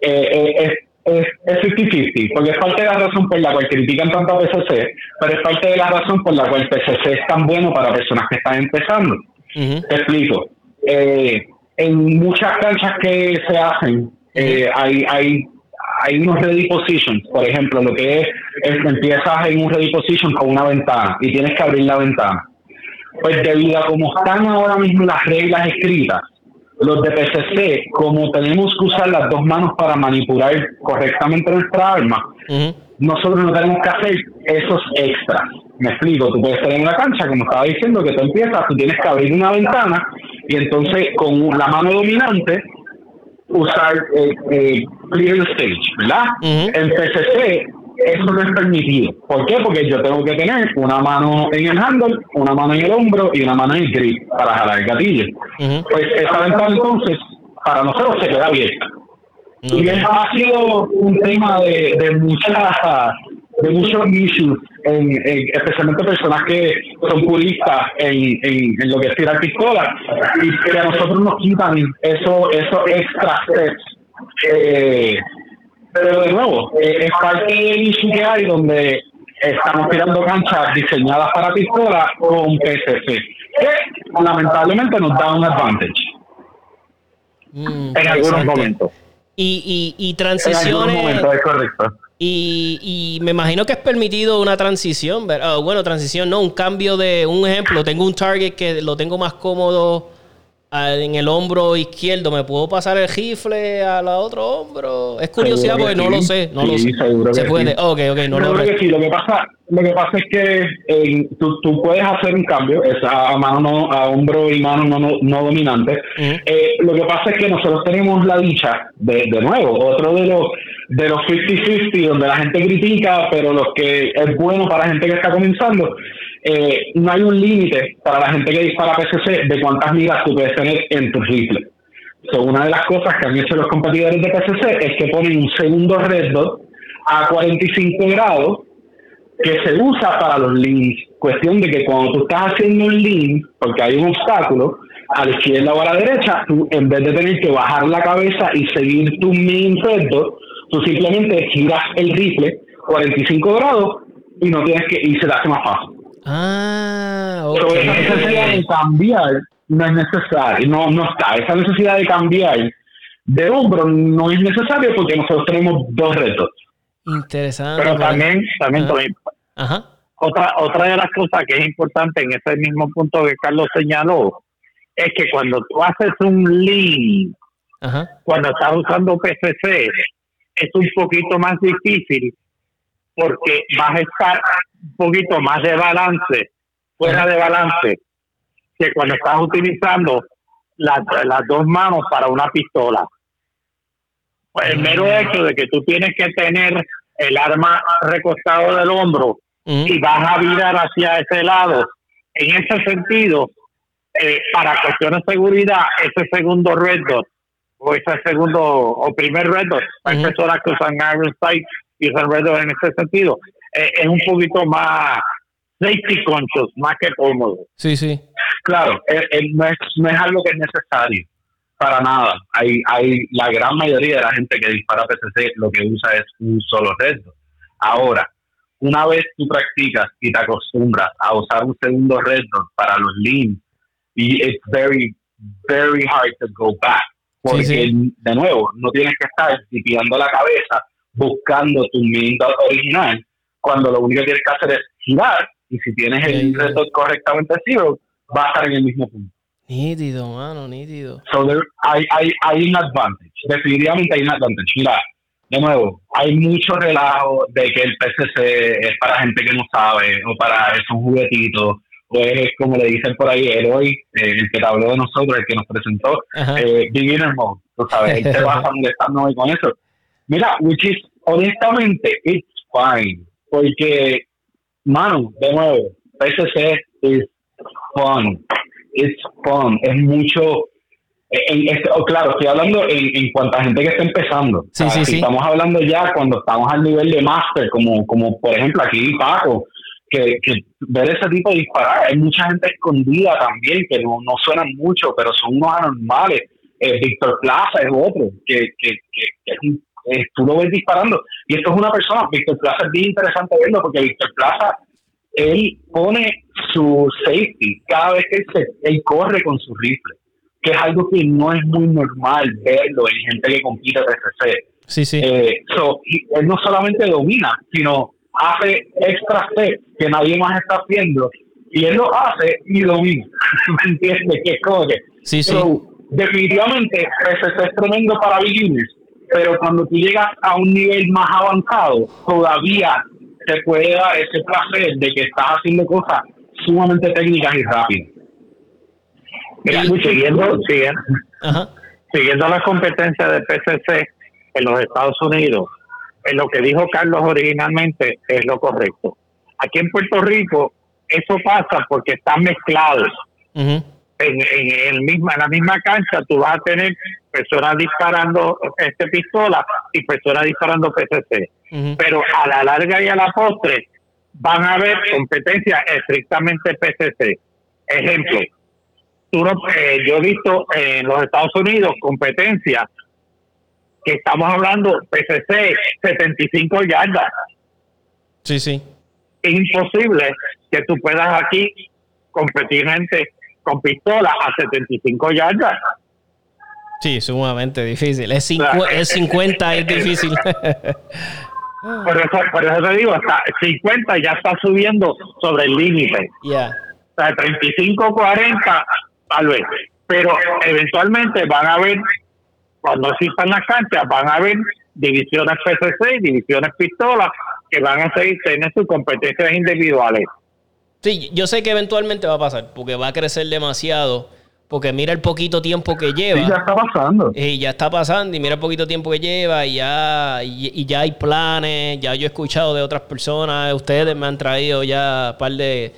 eh, es es, es 50-50, porque es parte de la razón por la cual critican tanto a PCC, pero es parte de la razón por la cual PCC es tan bueno para personas que están empezando. Te explico. Eh, en muchas canchas que se hacen, hay, hay hay unos ready positions, por ejemplo, lo que es, empiezas en un ready position con una ventana y tienes que abrir la ventana. Pues debido a cómo están ahora mismo las reglas escritas, los de PCC, como tenemos que usar las dos manos para manipular correctamente nuestra arma, nosotros no tenemos que hacer esos extras. Me explico, tú puedes estar en una cancha, como estaba diciendo, que tú empiezas, tú tienes que abrir una ventana y entonces con la mano dominante usar eh, eh, clear stage, ¿verdad? En PCC eso no es permitido. ¿Por qué? Porque yo tengo que tener una mano en el handle, una mano en el hombro y una mano en el grip para jalar el gatillo. Pues esa ventana entonces para nosotros se queda abierta. Y ha sido un tema de, de muchas de muchos issues, en, especialmente personas que son puristas en, en, lo que es tirar pistola y que a nosotros nos quitan eso, eso extra steps. Eh, pero de nuevo, eh, es parte del issue que hay donde estamos tirando canchas diseñadas para pistola con PCC, que lamentablemente nos da un advantage mm, en algunos momentos. Y, y, y transiciones. En algunos momentos, es correcto y, y, me imagino que es permitido una transición, ¿verdad? bueno, transición, no, un cambio de un ejemplo. Tengo un target que lo tengo más cómodo en el hombro izquierdo, ¿me puedo pasar el rifle al otro hombro? Es curiosidad porque no lo sé, no lo sé. Se puede. Ok, ok, no lo sé. Lo que pasa, lo que pasa es que eh, tú, tú, puedes hacer un cambio, es a mano a hombro y mano no, no, dominante. Eh, lo que pasa es que nosotros tenemos la dicha, de, de nuevo, otro de los de los 50-50, donde la gente critica, pero los que es bueno para la gente que está comenzando, eh, no hay un límite para la gente que dispara PCC de cuántas miras tú puedes tener en tu rifle. una de las cosas que han hecho los competidores de PCC es que ponen un segundo red dot a 45 grados que se usa para los links. Cuestión de que cuando tú estás haciendo un link, porque hay un obstáculo, a la izquierda o a la derecha, tú en vez de tener que bajar la cabeza y seguir tu main reto, tú simplemente giras el rifle 45 grados y no tienes que y se te hace más fácil. Ah, ok. Pero esa necesidad de cambiar no es necesaria, no, no está. Esa necesidad de cambiar de hombro no es necesario porque nosotros tenemos dos retos. Interesante. Pero también, también, Ajá. Ajá. otra, otra de las cosas que es importante en ese mismo punto que Carlos señaló es que cuando tú haces un lean, Ajá. cuando estás usando PCC, es un poquito más difícil porque vas a estar poquito más de balance, fuera de balance, que cuando estás utilizando las, las dos manos para una pistola. Pues el mero hecho de que tú tienes que tener el arma recostado del hombro Ujú. y vas a virar hacia ese lado, en ese sentido, eh, para cuestiones de seguridad, ese segundo red dot o ese segundo o primer red dot, hay Ujú. personas que usan Iron Sight y usan red dot en ese sentido, eh, es un poquito más safety conscious, más que cómodo. Sí, sí. Claro, eh, eh, no, es, no es algo que es necesario, para nada. Hay, hay La gran mayoría de la gente que dispara PCC lo que usa es un solo reto. Ahora, una vez tú practicas y te acostumbras a usar un segundo reto para los lean, y it's very, very hard to go back. Porque, sí. de nuevo, no tienes que estar tipiando la cabeza buscando tu main dot original, cuando lo único que tienes que hacer es girar, y si tienes el reto correctamente zero, va a estar en el mismo punto. Nítido, mano, nítido. So there, hay, hay, hay un advantage. Definitivamente hay un advantage. Mira, de nuevo, hay mucho relajo de que el PCC es para gente que no sabe, o para es un juguetito, o es como le dicen por ahí, el hoy, eh, el que te habló de nosotros, el que nos presentó, eh, beginner mode, tú sabes, él se va a molestando hoy con eso. Mira, which is, honestamente, it's fine, porque, mano, de nuevo, PCC is fun, it's fun, es mucho, en, en- oh, claro, estoy hablando en, en cuanto a gente que está empezando. Sí, sí, si sí. Estamos hablando ya cuando estamos al nivel de máster, como, como por ejemplo aquí Paco, que, que ver ese tipo de disparar. Hay mucha gente escondida también que no, no suenan mucho, pero son unos anormales. Eh, Víctor Plaza es otro, que, que, que, que es un- eh, tú lo ves disparando. Y esto es una persona, Víctor Plaza es bien interesante verlo, porque Víctor Plaza, él pone su safety cada vez que él, se- él corre con su rifle, que es algo que no es muy normal verlo en gente que compite PCC. Sí, sí. Eh, so, él no solamente domina, sino hace extra steps que nadie más está haciendo y él lo hace y domina. <laughs> ¿Me entiendes? Que es como que. Sí, sí. So, definitivamente, PCC es tremendo para beginners, pero cuando tú llegas a un nivel más avanzado, todavía te puede dar ese placer de que estás haciendo cosas sumamente técnicas y rápidas. Mira, siguiendo, siguiendo, Ajá. siguiendo la competencia de PCC en los Estados Unidos, en lo que dijo Carlos originalmente es lo correcto. Aquí en Puerto Rico eso pasa porque están mezclados. En, en, el misma, en la misma cancha tú vas a tener personas disparando este pistola y personas disparando PCC. Pero a la larga y a la postre van a haber competencias estrictamente PCC. Ejemplo, tú no- eh, yo he visto en los Estados Unidos competencias que estamos hablando PCC 75 yardas. Sí, sí. Es imposible que tú puedas aquí competir gente con pistola a 75 yardas. Sí, sumamente difícil. Es, Claro. es 50, es difícil. <laughs> <laughs> Por eso, por eso te digo, hasta 50 ya está subiendo sobre el límite. Ya. O sea, 35, 40, tal vez. Pero eventualmente van a haber, cuando existan las canchas, van a haber divisiones PCC, divisiones pistolas, que van a seguir tener sus competencias individuales. Sí, yo sé que eventualmente va a pasar, porque va a crecer demasiado. Porque mira el poquito tiempo que lleva. Sí, ya está pasando. Y ya está pasando y mira el poquito tiempo que lleva y ya, y, y ya hay planes, ya yo he escuchado de otras personas, ustedes me han traído ya un par de,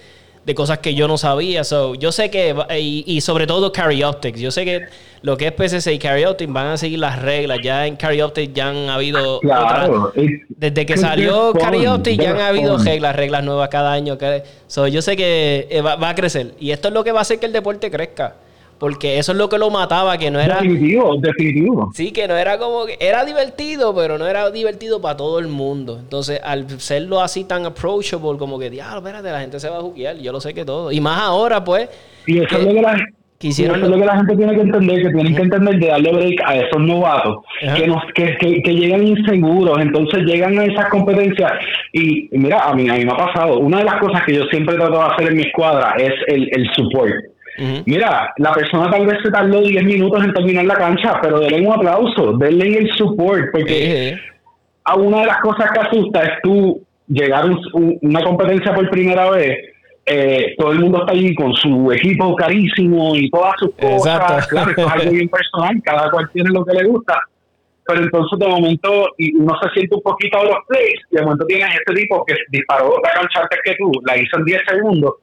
de cosas que yo no sabía. So, yo sé que, y, y sobre todo Carry Optics, yo sé que lo que es PCC y Carry Optics van a seguir las reglas. Ya en Carry Optics ya han habido. Claro. Desde que salió Carry Optics ya han habido reglas, reglas nuevas cada año. so, yo sé que eh, va, va a crecer. Y esto es lo que va a hacer que el deporte crezca. Porque eso es lo que lo mataba, que no era... Definitivo, definitivo. Sí, que no era como que... Era divertido, pero no era divertido para todo el mundo. Entonces, al serlo así tan approachable, como que, diablo, espérate, la gente se va a juguear, yo lo sé que todo. Y más ahora, pues... Y eso es lo que la eso es lo que la gente tiene que entender, que tienen que entender de darle break a esos novatos, que, nos, que, que, llegan inseguros, entonces llegan a esas competencias. Y, mira, a mí, a mí me ha pasado, una de las cosas que yo siempre trato de hacer en mi escuadra es el, el support. Mira, la persona tal vez se tardó 10 minutos en terminar la cancha, pero denle un aplauso, denle el support, porque a una de las cosas que asusta es tú llegar a una competencia por primera vez eh, todo el mundo está ahí con su equipo carísimo y todas sus cosas. Claro, es algo bien personal, cada cual tiene lo que le gusta. Pero entonces de momento y uno se siente un poquito a los plays y de momento tienes este tipo que disparó otra cancha antes que tú, la hizo en 10 segundos.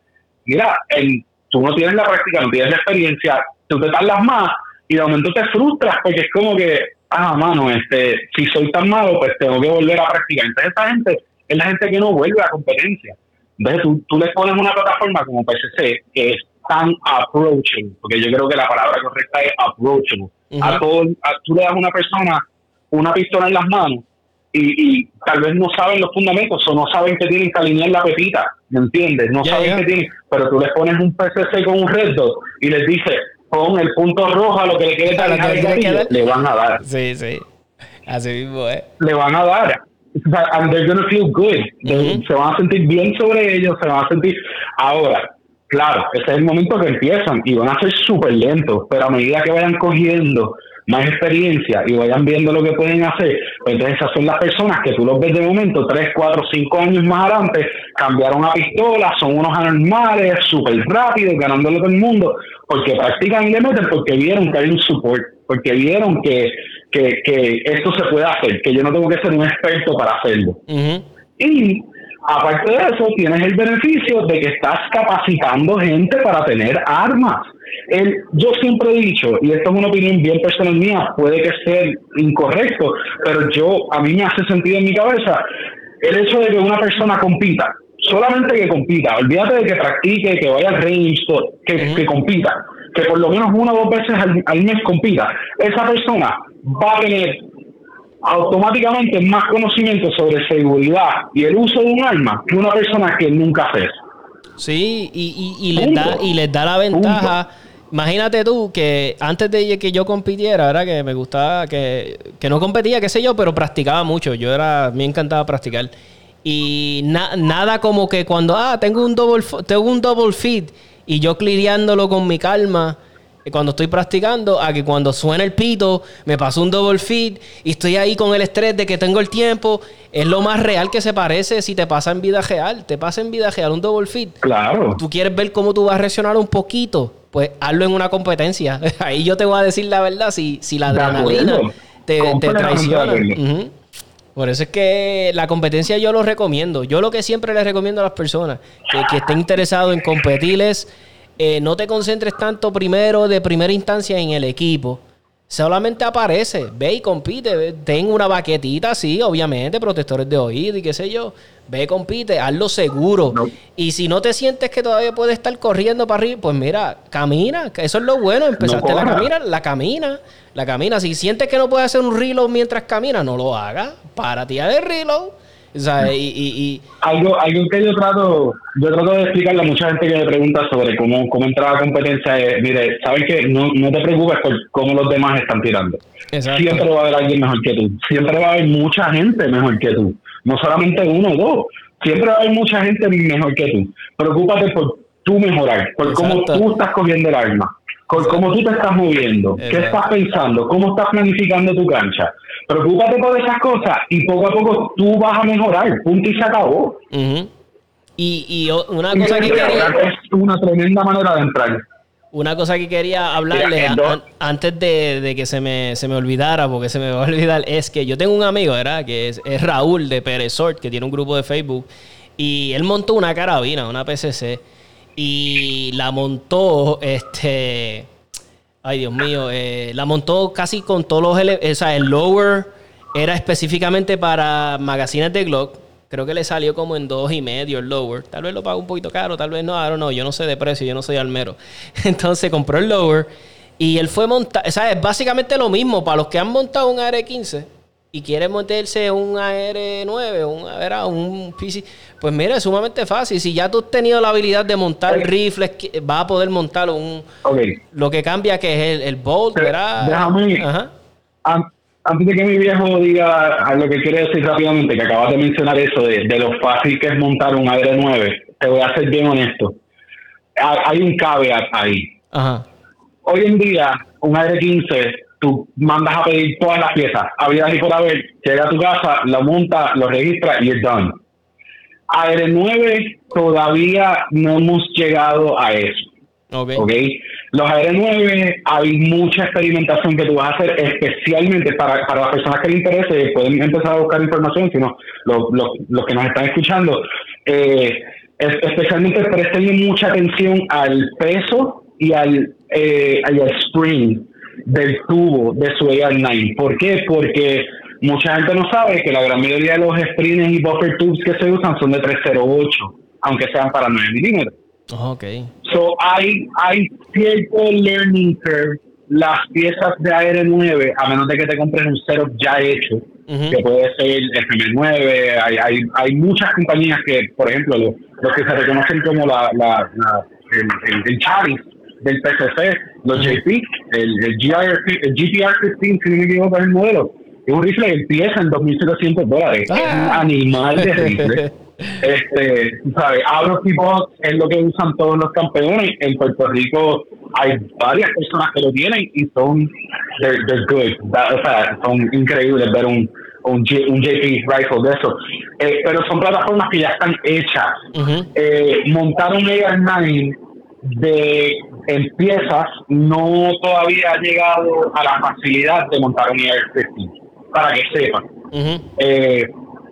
Mira, el, tú no tienes la práctica, no tienes la experiencia, tú te tardas más y de momento te frustras porque es como que, ah, mano, este, si soy tan malo, pues tengo que volver a practicar. Entonces esa gente es la gente que no vuelve a competencia. Entonces tú, tú le pones una plataforma como PCC que es tan approachable, porque yo creo que la palabra correcta es approachable. a todo, tú le das a una persona una pistola en las manos y, y, tal vez no saben los fundamentos o no saben que tienen que alinear la pepita, ¿me entiendes? No saben que tienen, pero tú les pones un PCC con un red y les dices, con el punto rojo a lo que le quede dar, le van a dar. Sí, sí. Así mismo, ¿eh? Le van a dar and they're gonna feel good. Se van a sentir bien sobre ellos, se van a sentir. Ahora, claro, ese es el momento que empiezan y van a ser súper lentos, pero a medida que vayan cogiendo más experiencia y vayan viendo lo que pueden hacer, pues entonces esas son las personas que tú los ves de momento, 3, 4, 5 años más adelante, cambiaron a pistola, son unos anormales, súper rápidos, ganándolo todo el mundo, porque practican y le meten porque vieron que hay un support, porque vieron que que, que esto se puede hacer, que yo no tengo que ser un experto para hacerlo. Y aparte de eso, tienes el beneficio de que estás capacitando gente para tener armas. El, yo siempre he dicho, y esto es una opinión bien personal mía, puede que sea incorrecto, pero yo a mí me hace sentido en mi cabeza el hecho de que una persona compita, solamente que compita, olvídate de que practique, que vaya al range, que, que compita, que por lo menos una o dos veces al, al mes compita. Esa persona va a tener automáticamente más conocimiento sobre seguridad y el uso de un arma que una persona que nunca hace eso. Sí, y, y, les, da, y les da la ventaja. Imagínate tú que antes de que yo compitiera, era que me gustaba, que, no competía, qué sé yo, pero practicaba mucho. Yo era, me encantaba practicar. Y nada como que cuando, ah, tengo un double, tengo un double fit y yo cliriándolo con mi calma cuando estoy practicando a que cuando suena el pito me paso un double fit y estoy ahí con el estrés de que tengo el tiempo. Es lo más real que se parece si te pasa en vida real. Te pasa en vida real un double fit. Claro. Tú quieres ver cómo tú vas a reaccionar un poquito. Pues hazlo en una competencia. <laughs> Ahí yo te voy a decir la verdad si, si la adrenalina te, traiciona. Por eso es que la competencia yo lo recomiendo. Yo lo que siempre les recomiendo a las personas que, que estén interesados en competir es eh, no te concentres tanto primero de primera instancia en el equipo. Solamente aparece, ve y compite. Ten una baquetita, sí, obviamente, protectores de oído y qué sé yo. Ve, compite, hazlo seguro. Y si no te sientes que todavía puedes estar corriendo para arriba, pues mira, camina. Eso es lo bueno. Empezaste la camina, la camina, la camina. Si sientes que no puedes hacer un reload mientras camina, no lo hagas. Para ti de reload y, Algo, algo que yo trato, yo trato de explicarle a mucha gente que me pregunta sobre cómo, cómo entrar a la competencia es, mire, sabes que no, no te preocupes por cómo los demás están tirando. Siempre va a haber alguien mejor que tú. Siempre va a haber mucha gente mejor que tú. No solamente uno o dos. Siempre va a haber mucha gente mejor que tú. Preocúpate por tú mejorar, por cómo tú estás cogiendo el arma cómo tú te estás moviendo, qué estás pensando, cómo estás planificando tu cancha. Preocúpate por esas cosas y poco a poco tú vas a mejorar. Punto y se acabó. y, una cosa que quería... Es una tremenda manera de entrar. Una cosa que quería hablarle antes de, que se me, se me olvidara, porque se me va a olvidar, es que yo tengo un amigo, ¿verdad? Que es, Raúl de Perezort, que tiene un grupo de Facebook, y él montó una carabina, una PCC, y la montó, este, ay Dios mío, eh, la montó casi con todos los, o sea, el lower era específicamente para magazines de Glock, Creo que le salió como en dos y medio el lower. Tal vez lo pagó un poquito caro, tal vez no, don't know. Yo no sé de precio, yo no soy almero. <laughs> Entonces compró el lower y él fue montar. O sea, es básicamente lo mismo para los que han montado un AR-15 y quieren meterse un AR-9, un, un PC. Pues mira, es sumamente fácil. Si ya tú has tenido la habilidad de montar rifles, vas a poder montar un. Lo que cambia que es el, el bolt, ¿verdad? Déjame. Ajá antes de que mi viejo diga a lo que quiere decir rápidamente, que acabas de mencionar eso de, de, lo fácil que es montar un AR9, te voy a ser bien honesto. Hay un caveat ahí. Hoy en día, un AR15, tú mandas a pedir todas las piezas, había y por haber, llega a tu casa, lo monta, lo registra y es done. AR9 todavía no hemos llegado a eso. Okay. Los AR9 hay mucha experimentación que tú vas a hacer especialmente para, para las personas que les interese, pueden empezar a buscar información, sino los, los, que nos están escuchando, eh, especialmente presten mucha atención al peso y al, eh, al spring del tubo de su AR9. ¿Por qué? Porque mucha gente no sabe que la gran mayoría de los springs y buffer tubes que se usan son de 308, aunque sean para 9 milímetros. Ok. So, hay, hay cierto learning curve. Las piezas de AR9, a menos de que te compres un setup ya hecho, que puede ser FM9, hay, hay, hay muchas compañías que, por ejemplo, los, que se reconocen como la, la, el, el, Charis del PCC, los JP, el, el, GR, el GPR 15, si no me equivoco, es el modelo. Es un rifle que empieza en 2.700 dólares. Es un ah. animal de rifle. <laughs> Este, ¿sabes? Out of es lo que usan todos los campeones. En Puerto Rico hay varias personas que lo tienen y son, they're, good. o sea, son increíbles ver un, un, JP rifle de eso. Eh, pero son plataformas que ya están hechas. eh, montar un AR9 de en piezas no todavía ha llegado a la facilidad de montar un AR-15, para que sepan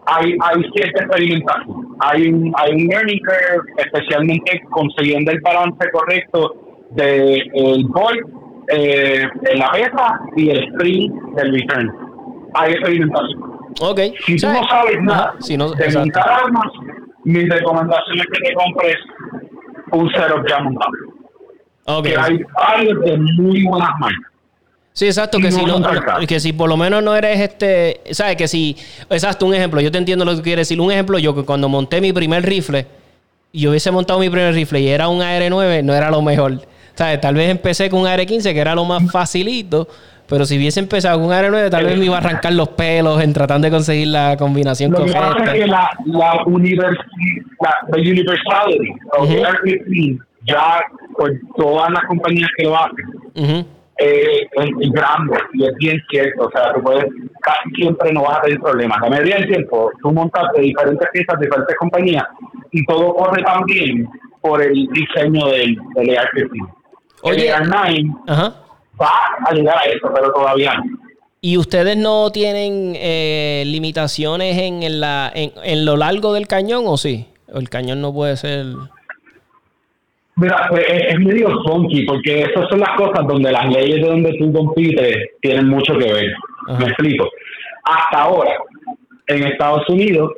hay, hay cierta experimentación. Hay un, hay un learning curve, especialmente consiguiendo el balance correcto del de ball, eh, de la beta y el sprint del return. Hay experimentación. Okay. Si tú no sabes nada si no, de montar armas, mi recomendación es que te compres un ya montado. Okay. Que hay varios de muy buenas marcas. Sí, exacto, que, si no, que si por lo menos no eres este, ¿sabes? Que si, exacto, un ejemplo, yo te entiendo lo que quieres decir. Un ejemplo, yo que cuando monté mi primer rifle, yo hubiese montado mi primer rifle y era un AR9, no era lo mejor. ¿Sabes? Tal vez empecé con un AR15, que era lo más facilito, pero si hubiese empezado con un AR9, tal vez me iba a arrancar los pelos en tratando de conseguir la combinación lo correcta. Lo que pasa es que la, la, universality of AR15, ya por todas las compañías que lo hacen, eh, es grande y es bien cierto. O sea, tú puedes, casi siempre no vas a tener problemas. La mayoría del tiempo, tú montas de diferentes piezas, de diferentes compañías y todo corre tan bien por el diseño del, del Oye, el 9 va a llegar a eso, pero todavía no. ¿Y ustedes no tienen eh, limitaciones en, la, en, en lo largo del cañón o sí? ¿O el cañón no puede ser...? Mira, pues es, medio funky porque esas son las cosas donde las leyes de donde tú compites tienen mucho que ver. Me explico. Hasta ahora, en Estados Unidos,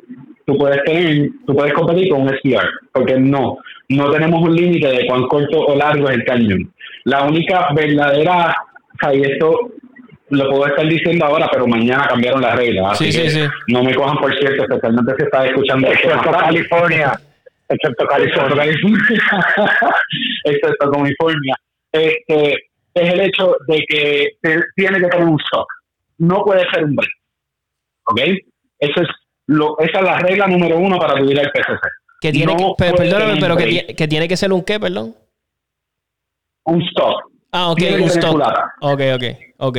tú puedes tener, tú puedes competir con un SPR, porque no, no tenemos un límite de cuán corto o largo es el cañón. La única verdadera, o sea, y esto lo puedo estar diciendo ahora, pero mañana cambiaron las reglas. Así sí, sí, no me cojan por cierto, especialmente si estás escuchando esto en California excepto California, <laughs> excepto California, este, es el hecho de que tiene que tener un stock. No puede ser un break. ¿Ok? Eso es lo, esa es la regla número uno para subir el PCC. Que tiene que, pero, perdóname, pero que, que, tiene que ser un qué, perdón? Un stock. Ah, ok, un stock. Ok, ok, ok.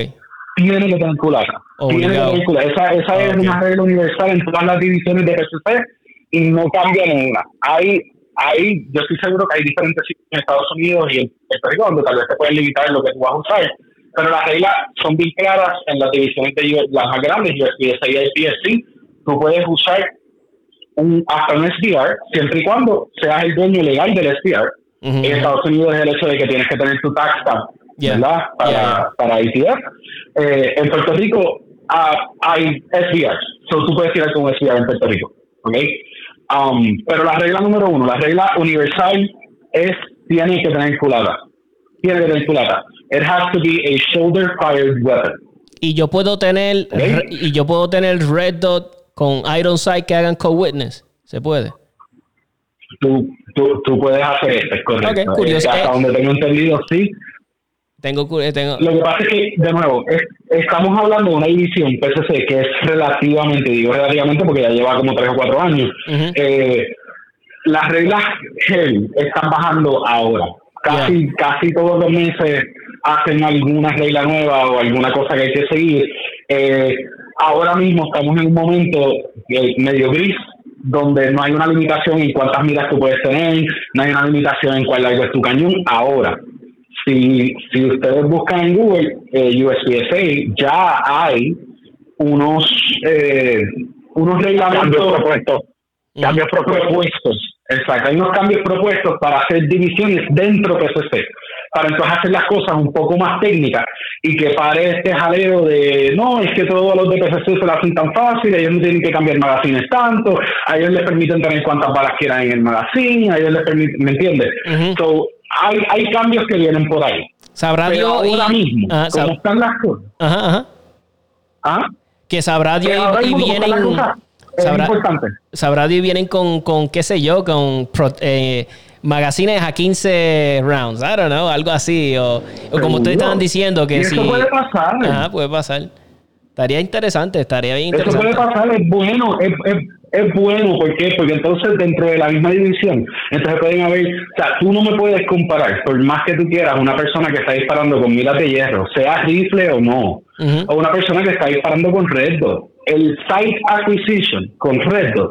Tiene que tener culata. Tiene que tener culata. Esa, esa es una regla universal en todas las divisiones de PCC y no cambia ninguna. Hay, hay, yo estoy seguro que hay diferentes sitios en Estados Unidos y en Puerto Rico donde tal vez te pueden limitar lo que tú vas a usar, pero las reglas son bien claras en las divisiones de las más grandes, USPS y IPSC. Tú puedes usar un, hasta un SDR siempre y cuando seas el dueño legal del SDR. En Estados Unidos es el hecho de que tienes que tener tu tax stamp, ¿verdad? Para, para ICF. Eh, en Puerto Rico uh, hay SDRs, so tú puedes tirar con un SDR en Puerto Rico. ¿ok? Um, pero la regla número uno, la regla universal es tiene que tener culata. Tiene que tener culata. It has to be a shoulder fired weapon. Y yo puedo tener y yo puedo tener red dot con iron sight que hagan co-witness. ¿Se puede? Tú, tú, tú puedes hacer esto, es correcto. Okay, hasta eh, donde tengo entendido, sí. Tengo, eh, tengo... Lo que pasa es que, de nuevo, estamos hablando de una división PCC que es relativamente, digo relativamente porque ya lleva como tres o cuatro años. eh, las reglas están bajando ahora. Casi, casi todos los meses hacen alguna regla nueva o alguna cosa que hay que seguir. Eh, ahora mismo estamos en un momento medio gris donde no hay una limitación en cuántas miras tú puedes tener, no hay una limitación en cuál largo es tu cañón. Ahora, si, si ustedes buscan en Google eh, USPSA, ya hay unos, eh, unos reglamentos propuestos. Cambios propuestos Exacto, hay unos cambios propuestos para hacer divisiones dentro de PCC, para entonces hacer las cosas un poco más técnicas y que pare este jaleo de no, es que todos los de PCC se lo hacen tan fácil, ellos no tienen que cambiar magazines tanto, a ellos les permiten tener cuantas balas quieran en el magazine, a ellos les permiten, ¿me entiendes? hay, hay cambios que vienen por ahí. Sabrá Dios ahora mismo, ah, ¿cómo están las cosas? Ajá, ajá. ¿Ah? Que sabrá Dios y, vienen sabrá, importante. Sabrá Dios vienen con, con, qué sé yo, con eh, magazines a 15 rounds, I don't know, algo así, o, como ustedes estaban diciendo que sí. Eso puede pasar. Ajá, puede pasar. Estaría interesante, estaría bien interesante. Eso puede pasar, es bueno, es, es, es bueno, ¿por qué? Porque entonces dentro de la misma división, entonces pueden haber, o sea, tú no me puedes comparar, por más que tú quieras, una persona que está disparando con miras de hierro, sea rifle o no, o una persona que está disparando con red dot. El site acquisition con red dot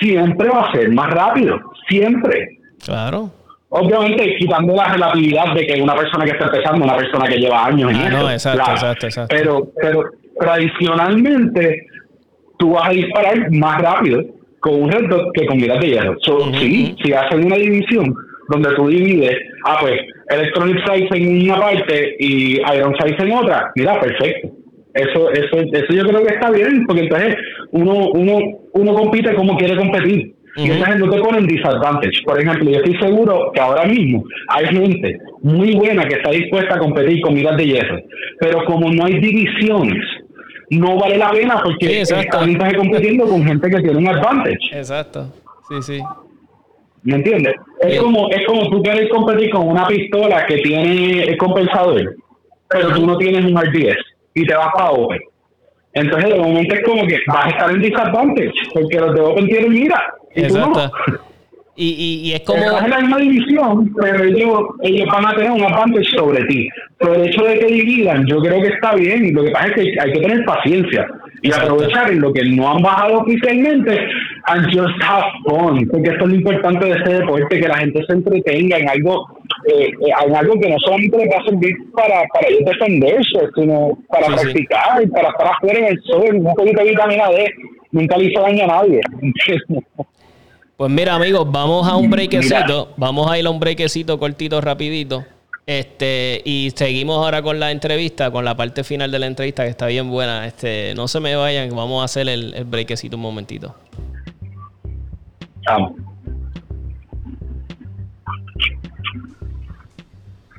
siempre va a ser más rápido, siempre. Claro. Obviamente quitando la relatividad de que una persona que está empezando, una persona que lleva años en ah, no, exacto, exacto, exacto. Pero, pero tradicionalmente tú vas a disparar más rápido con un red dot que con miras de hierro. Sí, si hacen una división donde tú divides, ah, pues Electronic Size en una parte y Iron Size en otra, mira, perfecto. Eso, eso, eso yo creo que está bien, porque entonces uno, uno, uno compite como quiere competir. Y entonces no te ponen disadvantage. Por ejemplo, yo estoy seguro que ahora mismo hay gente muy buena que está dispuesta a competir con miras de hierro. Pero como no hay divisiones, no vale la pena porque sí, estás compitiendo con gente que tiene un advantage. Exacto. Sí, sí. ¿Me entiendes? Es como, es como tú quieres competir con una pistola que tiene el compensador, pero tú no tienes un R10 y te vas para Open. Entonces, de momento es como que vas a estar en disadvantage, porque los de Open tienen mira. Y Exacto. No. Y, y, y, es como. Es la misma división, pero ellos, ellos van a tener un advantage sobre ti. Pero el hecho de que dividan, yo creo que está bien. Lo que pasa es que hay que tener paciencia y aprovechar en lo que no han bajado oficialmente and just have fun. Porque esto es lo importante de este deporte, que la gente se entretenga en algo eh, eh en algo que no solamente va a servir para, para defenderse, sino para practicar, y para estar afuera en el sol, un poquito de vitamina D. Nunca le hizo daño a nadie. Pues mira, amigos, vamos a un breakcito. Vamos a ir a un breakcito cortito, rapidito. Este, y seguimos ahora con la entrevista, con la parte final de la entrevista, que está bien buena. Este, no se me vayan, vamos a hacer el, el breakcito un momentito. Vamos.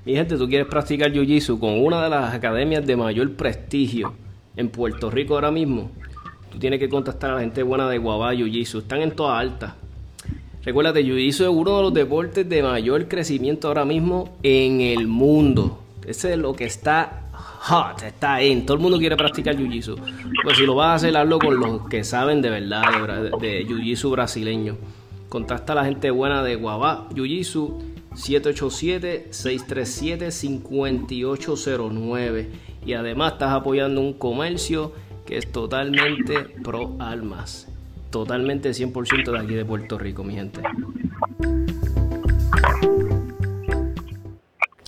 Mi gente, tú quieres practicar Jiu-Jitsu con una de las academias de mayor prestigio en Puerto Rico ahora mismo. Tienes que contactar a la gente buena de Guabá Jiu-Jitsu. Están en toda alta. Recuérdate, Jiu-Jitsu es uno de los deportes de mayor crecimiento ahora mismo en el mundo. Ese es lo que está hot, está en. Todo el mundo quiere practicar Jiu-Jitsu. Pues si lo vas a hacer, hazlo con los que saben de verdad de, de Jiu-Jitsu brasileño. Contacta a la gente buena de Guabá Jiu-Jitsu 787-637-5809. Y además estás apoyando un comercio que es totalmente pro almas totalmente 100% de aquí de Puerto Rico, mi gente.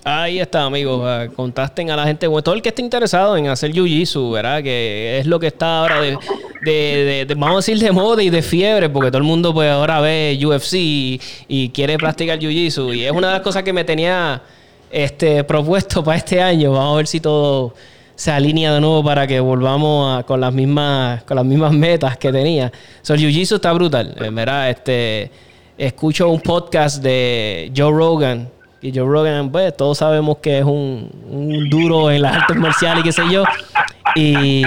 Ahí está, amigos. Ah, contacten a la gente, todo el que esté interesado en hacer jiu-jitsu, ¿verdad? Que es lo que está ahora de, vamos a decir, de moda y de fiebre, porque todo el mundo pues ahora ve UFC y, quiere practicar jiu-jitsu. Y es una de las cosas que me tenía este, propuesto para este año. Vamos a ver si todo se alinea de nuevo para que volvamos con las mismas con las mismas metas que tenía. So, el Jiu-Jitsu está brutal. Verdad, este, escucho un podcast de Joe Rogan. Y Joe Rogan, pues, todos sabemos que es un, un duro en las artes marciales y qué sé yo. Y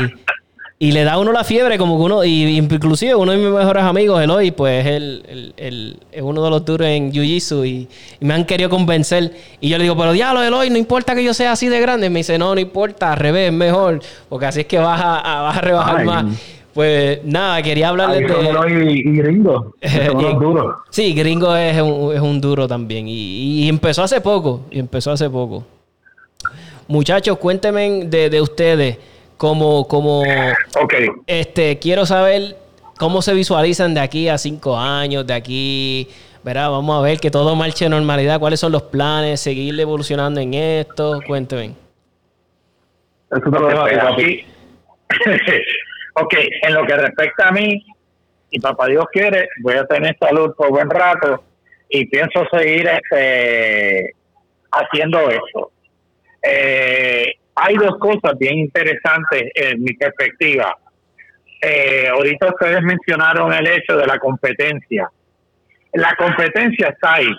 y le da uno la fiebre, como que uno, y inclusive uno de mis mejores amigos, Eloy, pues el, el, es uno de los duros en Jiu-Jitsu y, me han querido convencer. Y yo le digo, pero diablo, Eloy, no importa que yo sea así de grande. me dice, no, no importa, al revés, es mejor, porque así es que vas a, vas a rebajar más. Pues nada, quería hablarles de. Eloy y Gringo. <laughs> Son duros. Sí, Gringo es un, es un duro también. Y, y, empezó hace poco. Y empezó hace poco. Muchachos, cuéntenme de, de ustedes como, como este, quiero saber cómo se visualizan de aquí a cinco años, de aquí, ¿verdad? Vamos a ver que todo marche en normalidad, cuáles son los planes, seguir evolucionando en esto, cuénteme. Eso te lo dejo aquí. <laughs> ok, en lo que respecta a mí, y papá Dios quiere, voy a tener salud por buen rato y pienso seguir este, haciendo eso. Eh, hay dos cosas bien interesantes en mi perspectiva. Eh, ahorita ustedes mencionaron el hecho de la competencia. La competencia está ahí.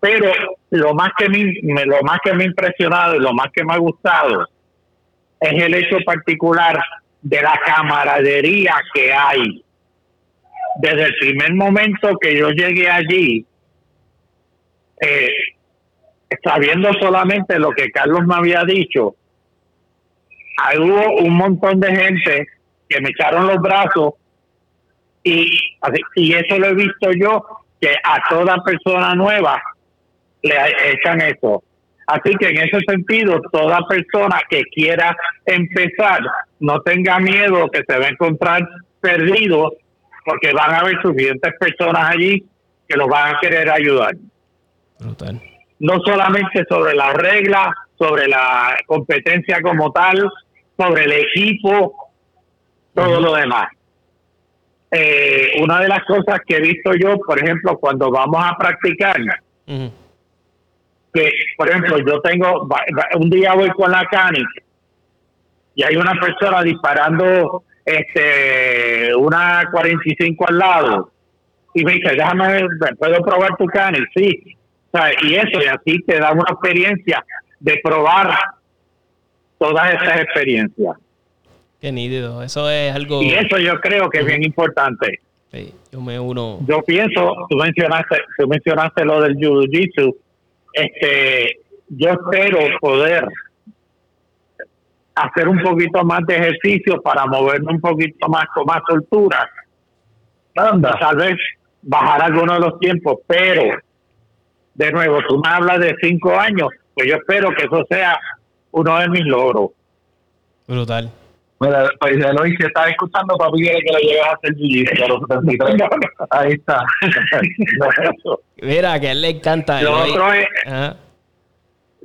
Pero lo más que me, lo más que me ha impresionado y lo más que me ha gustado es el hecho particular de la camaradería que hay. Desde el primer momento que yo llegué allí, eh, sabiendo solamente lo que Carlos me había dicho, hubo un montón de gente que me echaron los brazos y, y eso lo he visto yo, que a toda persona nueva le echan eso. Así que en ese sentido, toda persona que quiera empezar, no tenga miedo que se va a encontrar perdido, porque van a haber suficientes personas allí que los van a querer ayudar no solamente sobre las reglas, sobre la competencia como tal, sobre el equipo, todo lo demás. Eh, una de las cosas que he visto yo, por ejemplo, cuando vamos a practicar, que, por ejemplo, yo tengo, un día voy con la Canic y hay una persona disparando este una 45 al lado y me dice, déjame, ¿puedo probar tu Canic? Sí y eso, y así te da una experiencia de probar todas esas experiencias. Qué nítido, eso es algo... Y eso yo creo que es bien importante. yo me uno... Yo pienso, tú mencionaste, tú mencionaste lo del Jiu-Jitsu, este, yo espero poder hacer un poquito más de ejercicio para moverme un poquito más con más soltura. Tal vez bajar algunos de los tiempos, pero de nuevo, tú me hablas de cinco años, pues yo espero que eso sea uno de mis logros. Brutal. Mira, pues hoy si estás escuchando, papi quiere que lo lleves a hacer jiu a los 73. Ahí está. <laughs> Mira, que a él le encanta. Lo otro es...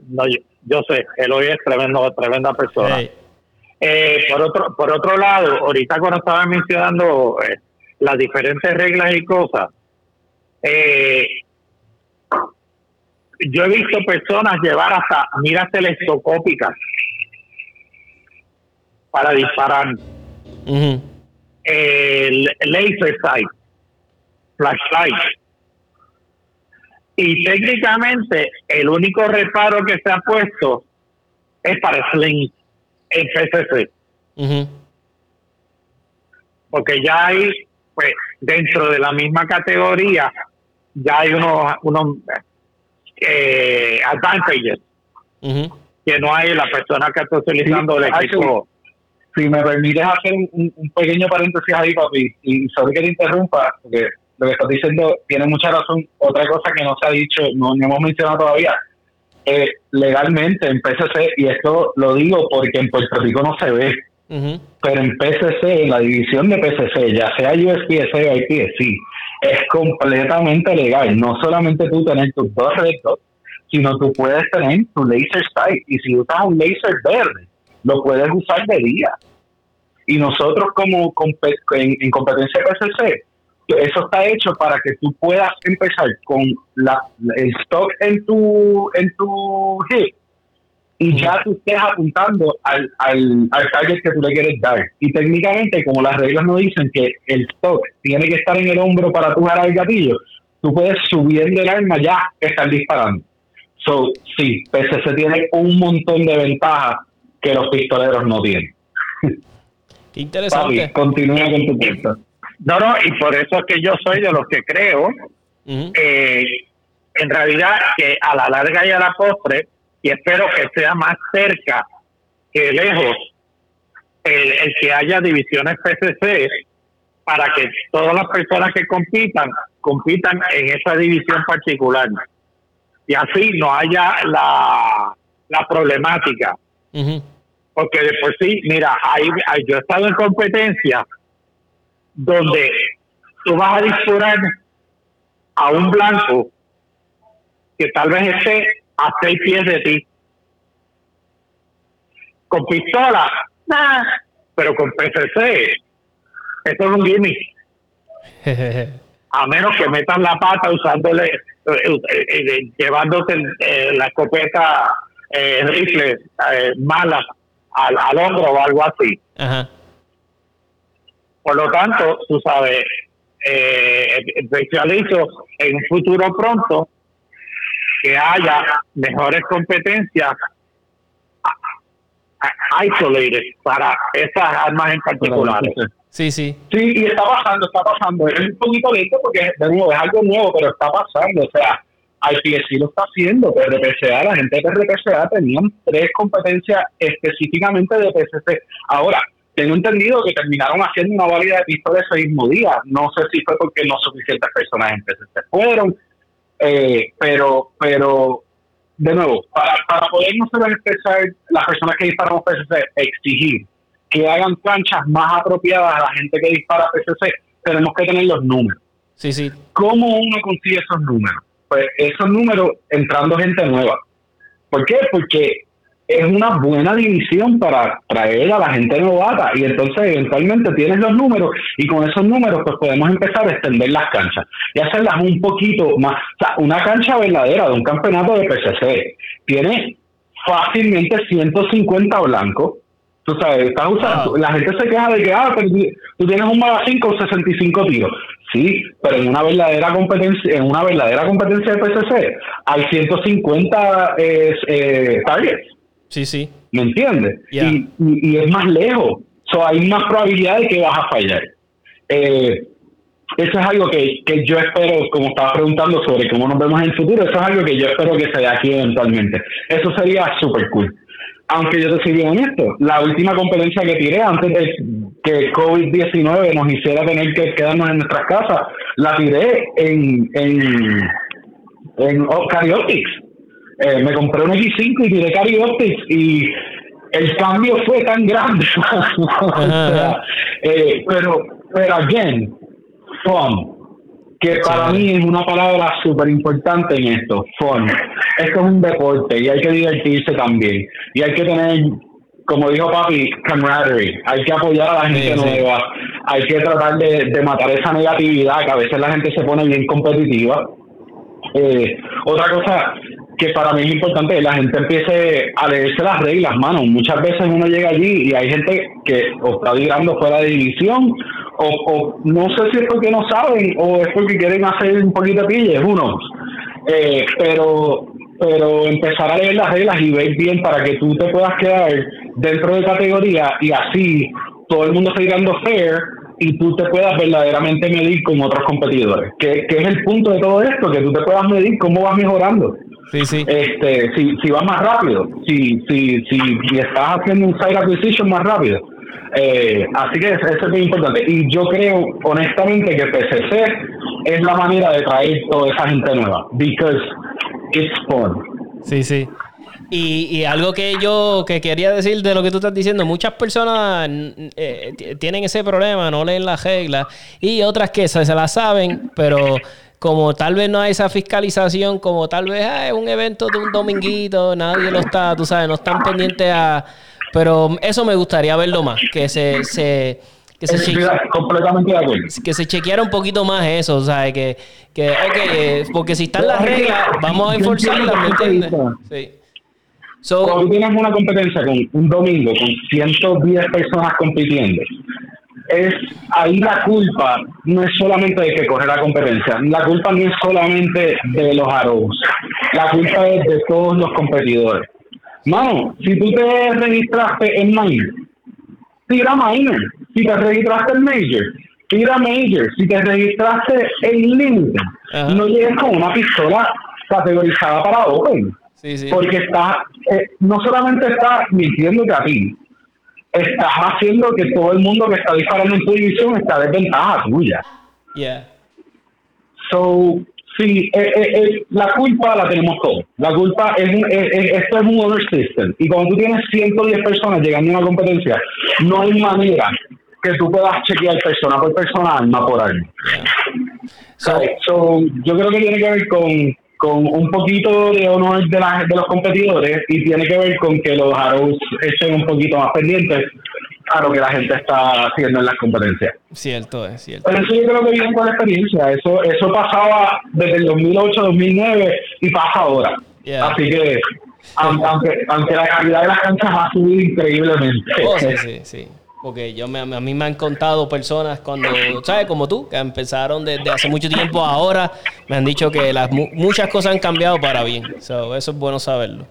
No, yo, sé, Eloy es tremendo, tremenda persona. Eh, por otro por otro lado, ahorita cuando estaba mencionando eh, las diferentes reglas y cosas, eh, yo he visto personas llevar hasta miras telescópicas para disparar. El laser sight, flashlight. Y técnicamente el único reparo que se ha puesto es para sling en PCC. Porque ya hay, pues, dentro de la misma categoría, ya hay unos, unos eh, advantages que no hay la persona que está utilizando el equipo. Si me permites hacer un, pequeño paréntesis ahí, papi, y sobre que te interrumpa, porque lo que estás diciendo tiene mucha razón. Otra cosa que no se ha dicho, no, hemos mencionado todavía, eh, legalmente en PCC, y esto lo digo porque en Puerto Rico no se ve, pero en PCC, en la división de PCC, ya sea USPSA o IPSC, es completamente legal. No solamente tú tener tus dos rectos, sino tú puedes tener tu laser sight. Y si usas un laser verde, lo puedes usar de día. Y nosotros como en, competencia PCC, eso está hecho para que tú puedas empezar con la, el stock en tu, en tu hip y ya tú estés apuntando al, al, al target que tú le quieres dar. Y técnicamente, como las reglas no dicen que el stock tiene que estar en el hombro para tú jalar el gatillo, tú puedes subiendo el arma ya estar disparando. So, sí, PCC tiene un montón de ventajas que los pistoleros no tienen. <laughs> Qué interesante. continúa con tu punto. No, no, y por eso es que yo soy de los que creo, eh, en realidad, que a la larga y a la postre, y espero que sea más cerca que lejos el, que haya divisiones PCC para que todas las personas que compitan compitan en esa división particular y así no haya la, la problemática. Porque de por sí mira ahí, yo he estado en competencia donde tú vas a disparar a un blanco que tal vez esté a seis pies de ti. Con pistola, pero con PCC, eso es un gimmick. a menos que metas la pata usándole, eh, eh, eh, llevándote la escopeta rifle mala al, al, hombro o algo así. Por lo tanto, tú sabes, eh, especializo en un futuro pronto que haya mejores competencias isolated para esas armas en particular. Sí, sí. Sí, y está pasando, está pasando. Es un poquito lento porque de nuevo es algo nuevo, pero está pasando. O sea, sí lo está haciendo. PRPCA, la gente de PRPCA tenían tres competencias específicamente de PCC. Ahora, tengo entendido que terminaron haciendo una válida de pistola ese mismo día. No sé si fue porque no suficientes personas en PCC fueron, eh, pero, pero, de nuevo, para, para poder nosotros expresar las personas que disparamos PCC, exigir que hagan planchas más apropiadas a la gente que dispara PCC, tenemos que tener los números. Sí, sí. ¿Cómo uno consigue esos números? Pues esos números entrando gente nueva. ¿Por qué? Porque es una buena división para traer a la gente novata y entonces eventualmente tienes los números y con esos números pues podemos empezar a extender las canchas y hacerlas un poquito más. O sea, una cancha verdadera de un campeonato de PCC tiene fácilmente 150 blancos. Tú sabes, estás usando, la gente se queja de que ah, tú tienes un magazine con 65 tiros. Sí, pero en una verdadera competencia, en una verdadera competencia de PCC hay 150 eh, targets. Sí, sí. ¿Me entiendes? Y, y, es más lejos. So, hay más probabilidad de que vas a fallar. Eh, eso es algo que, que yo espero, como estaba preguntando sobre cómo nos vemos en el futuro, eso es algo que yo espero que se dé aquí eventualmente. Eso sería súper cool. Aunque yo te soy bien honesto, la última competencia que tiré antes de que COVID-19 nos hiciera tener que quedarnos en nuestras casas, la tiré en, en, en eh, me compré un X5 y tiré Optics y el cambio fue tan grande. <laughs> Eh, pero, pero, again, fun. Que para mí es una palabra súper importante en esto, fun. Esto es un deporte y hay que divertirse también. Y hay que tener, como dijo papi, camaraderie. Hay que apoyar a la gente nueva. Hay que tratar de, de matar esa negatividad que a veces la gente se pone bien competitiva. Eh, otra cosa que para mí es importante que la gente empiece a leerse las reglas, mano. Muchas veces uno llega allí y hay gente que o está tirando fuera de división, o, no sé si es porque no saben o es porque quieren hacer un poquito de pille, uno. Eh, pero, pero empezar a leer las reglas y ver bien para que tú te puedas quedar dentro de categoría y así todo el mundo está tirando fair y tú te puedas verdaderamente medir con otros competidores. Que, que es el punto de todo esto, que tú te puedas medir cómo vas mejorando. Sí, sí. Este, si, si vas más rápido, si, si, si, estás haciendo un side acquisition más rápido. Eh, así que eso, es muy importante. Y yo creo, honestamente, que PCC es la manera de traer toda esa gente nueva. Because it's fun. Sí, sí. Y, y, algo que yo que quería decir de lo que tú estás diciendo, muchas personas eh, tienen ese problema, no leen las reglas, y otras que se, se la saben, pero como tal vez no hay esa fiscalización, como tal vez ah, es un evento de un dominguito, nadie lo está, tú sabes, no están pendientes a... Pero eso me gustaría verlo más, que se... se que se, completamente de acuerdo. que se chequeara un poquito más eso, o sea, que, que ok, eh, porque si están las reglas, vamos a enforzarlas, ¿me entiendes? Sí. Cuando tú tienes una competencia con un domingo con 110 personas compitiendo, es ahí la culpa no es solamente de que corre la competencia, la culpa no es solamente de los aros, la culpa es de todos los competidores. Mano, si tú te registraste en minor, tira minor. Si te registraste en major, tira major. Si te registraste en límite, no llegues con una pistola categorizada para open. Porque está, eh, no solamente está mintiéndote a ti, estás haciendo que todo el mundo que está disparando en tu división está desventaja tuya. Yeah. So, sí, eh, eh, la culpa la tenemos todos. La culpa es, esto es un other system. Y cuando tú tienes 110 personas llegando a una competencia, no hay manera que tú puedas chequear persona por persona, alma por alma. so, yo creo que tiene que ver con con un poquito de honor de, la, de los competidores y tiene que ver con que los Arrows estén un poquito más pendientes a lo que la gente está haciendo en las competencias. Cierto, es cierto. Pero eso yo creo que viene con la experiencia. Eso, eso pasaba desde el 2008, 2009 y pasa ahora. Así que, aunque, aunque la calidad de las canchas ha subido increíblemente. Oh, sí, <laughs> sí, sí. Porque yo me, a mí me han contado personas cuando, ¿sabes? Como tú, que empezaron desde hace mucho tiempo ahora, me han dicho que las, muchas cosas han cambiado para bien. eso es bueno saberlo.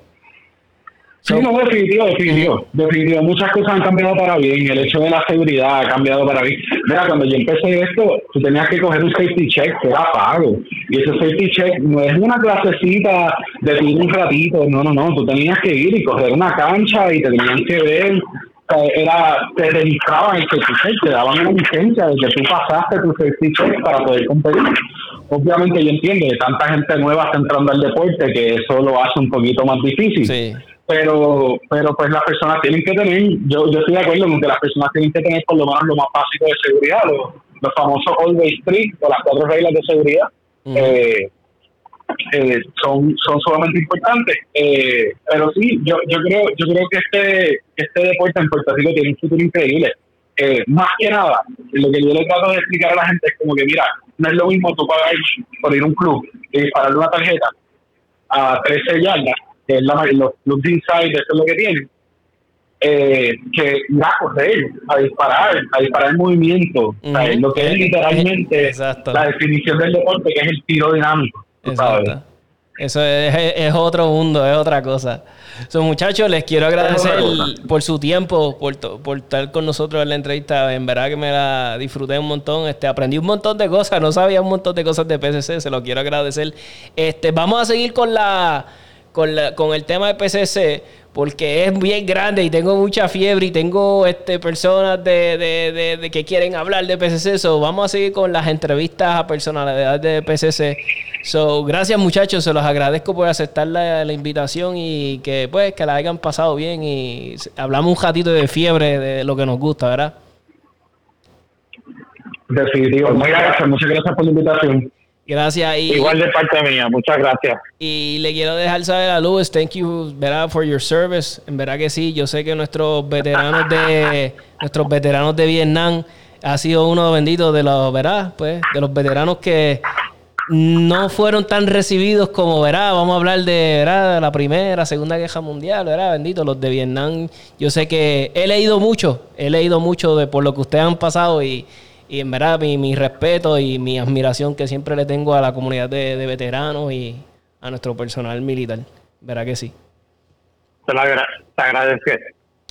Sí, no, definitivo, definitivo, definitivo. Muchas cosas han cambiado para bien. El hecho de la seguridad ha cambiado para bien. Mira, cuando yo empecé esto, tú tenías que coger un safety check que era pago. Y ese safety check no es una clasecita de un ratito. No, no, no. Tú tenías que ir y coger una cancha y te tenían que ver era te registraban el safety te daban una licencia de que tú pasaste tu safety para poder competir. Obviamente yo entiendo que tanta gente nueva está entrando al deporte que eso lo hace un poquito más difícil. Pero, pero pues las personas tienen que tener, yo, yo estoy de acuerdo con que las personas tienen que tener por lo menos lo más básico de seguridad, los, famosos always three o las cuatro reglas de seguridad. eh, eh, son son sumamente importantes. Eh, pero sí yo yo creo yo creo que este este deporte en Puerto Rico tiene un futuro increíble. Eh, más que nada lo que yo le trato de explicar a la gente es como que mira no es lo mismo tú pagar por ir a un club y dispararle una tarjeta a 13 yardas que es la, los clubs inside eso es lo que tienen eh, que ir a correr, a disparar, a disparar en movimiento, lo que es literalmente la definición del deporte, que es el tiro dinámico. Exacto. Eso es, otro mundo, es otra cosa. So, muchachos, les quiero agradecer por su tiempo, por, por estar con nosotros en la entrevista. En verdad que me la disfruté un montón. Este, aprendí un montón de cosas. No sabía un montón de cosas de PCC. Se lo quiero agradecer. Este, vamos a seguir con la, con, la, con el tema de PCC porque es bien grande y tengo mucha fiebre y tengo este, personas de, de, que quieren hablar de PCC. So, vamos a seguir con las entrevistas a personalidades de PCC. So, gracias muchachos, se los agradezco por aceptar la, invitación y que pues que la hayan pasado bien y hablamos un ratito de fiebre de lo que nos gusta, ¿verdad? Definitivo. Muchas gracias, muchas gracias por la invitación. Gracias. Y, Igual de parte mía, muchas gracias. Y le quiero dejar saber a Luis, thank you, ¿verdad? For your service. En verdad que sí, yo sé que nuestros veteranos de <laughs> nuestros veteranos de Vietnam ha sido uno bendito de los, ¿verdad? Pues de los veteranos que no fueron tan recibidos como, ¿verdad? Vamos a hablar de, ¿verdad? la primera, segunda guerra mundial, ¿verdad? Bendito, los de Vietnam. Yo sé que he leído mucho, he leído mucho de por lo que ustedes han pasado y y en verdad, mi, respeto y mi admiración que siempre le tengo a la comunidad de, veteranos y a nuestro personal militar. ¿Verdad que sí? Te, lo agradezco.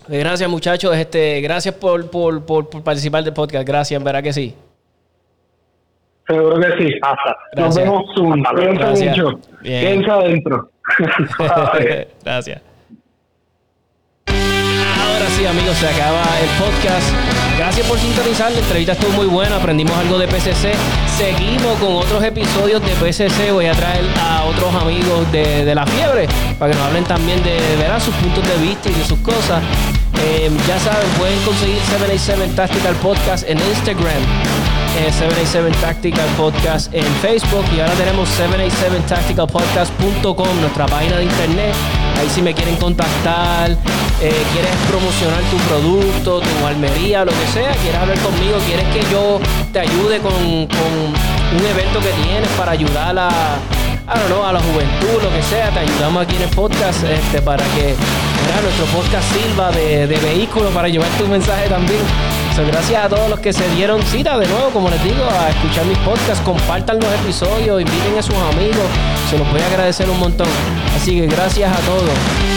Gracias, muchachos. Este, gracias por, por, por, participar del podcast. Gracias, ¿verdad que sí? Seguro que sí. Hasta. Nos vemos soon. Gracias. mucho. Piensa adentro. <laughs> gracias. Ahora sí, amigos, se acaba el podcast. Gracias por sintonizar, la entrevista estuvo muy buena, aprendimos algo de PCC. Seguimos con otros episodios de PCC. Voy a traer a otros amigos de, la fiebre para que nos hablen también de, ver sus puntos de vista y de sus cosas. Eh, ya saben, pueden conseguir 787 Tactical Podcast en Instagram, 787 Tactical Podcast en Facebook y ahora tenemos 787tacticalpodcast.com, nuestra página de internet. Ahí si me quieren contactar, eh, quieres promocionar tu producto, tu almería, lo que sea, quieres hablar conmigo, quieres que yo te ayude con, un evento que tienes para ayudar a, a la juventud, lo que sea, te ayudamos aquí en el podcast este, para que nuestro podcast sirva de, vehículo para llevar tu mensaje también. Gracias a todos los que se dieron cita de nuevo, como les digo, a escuchar mis podcasts, compartan los episodios, inviten a sus amigos, se los voy a agradecer un montón. Así que gracias a todos.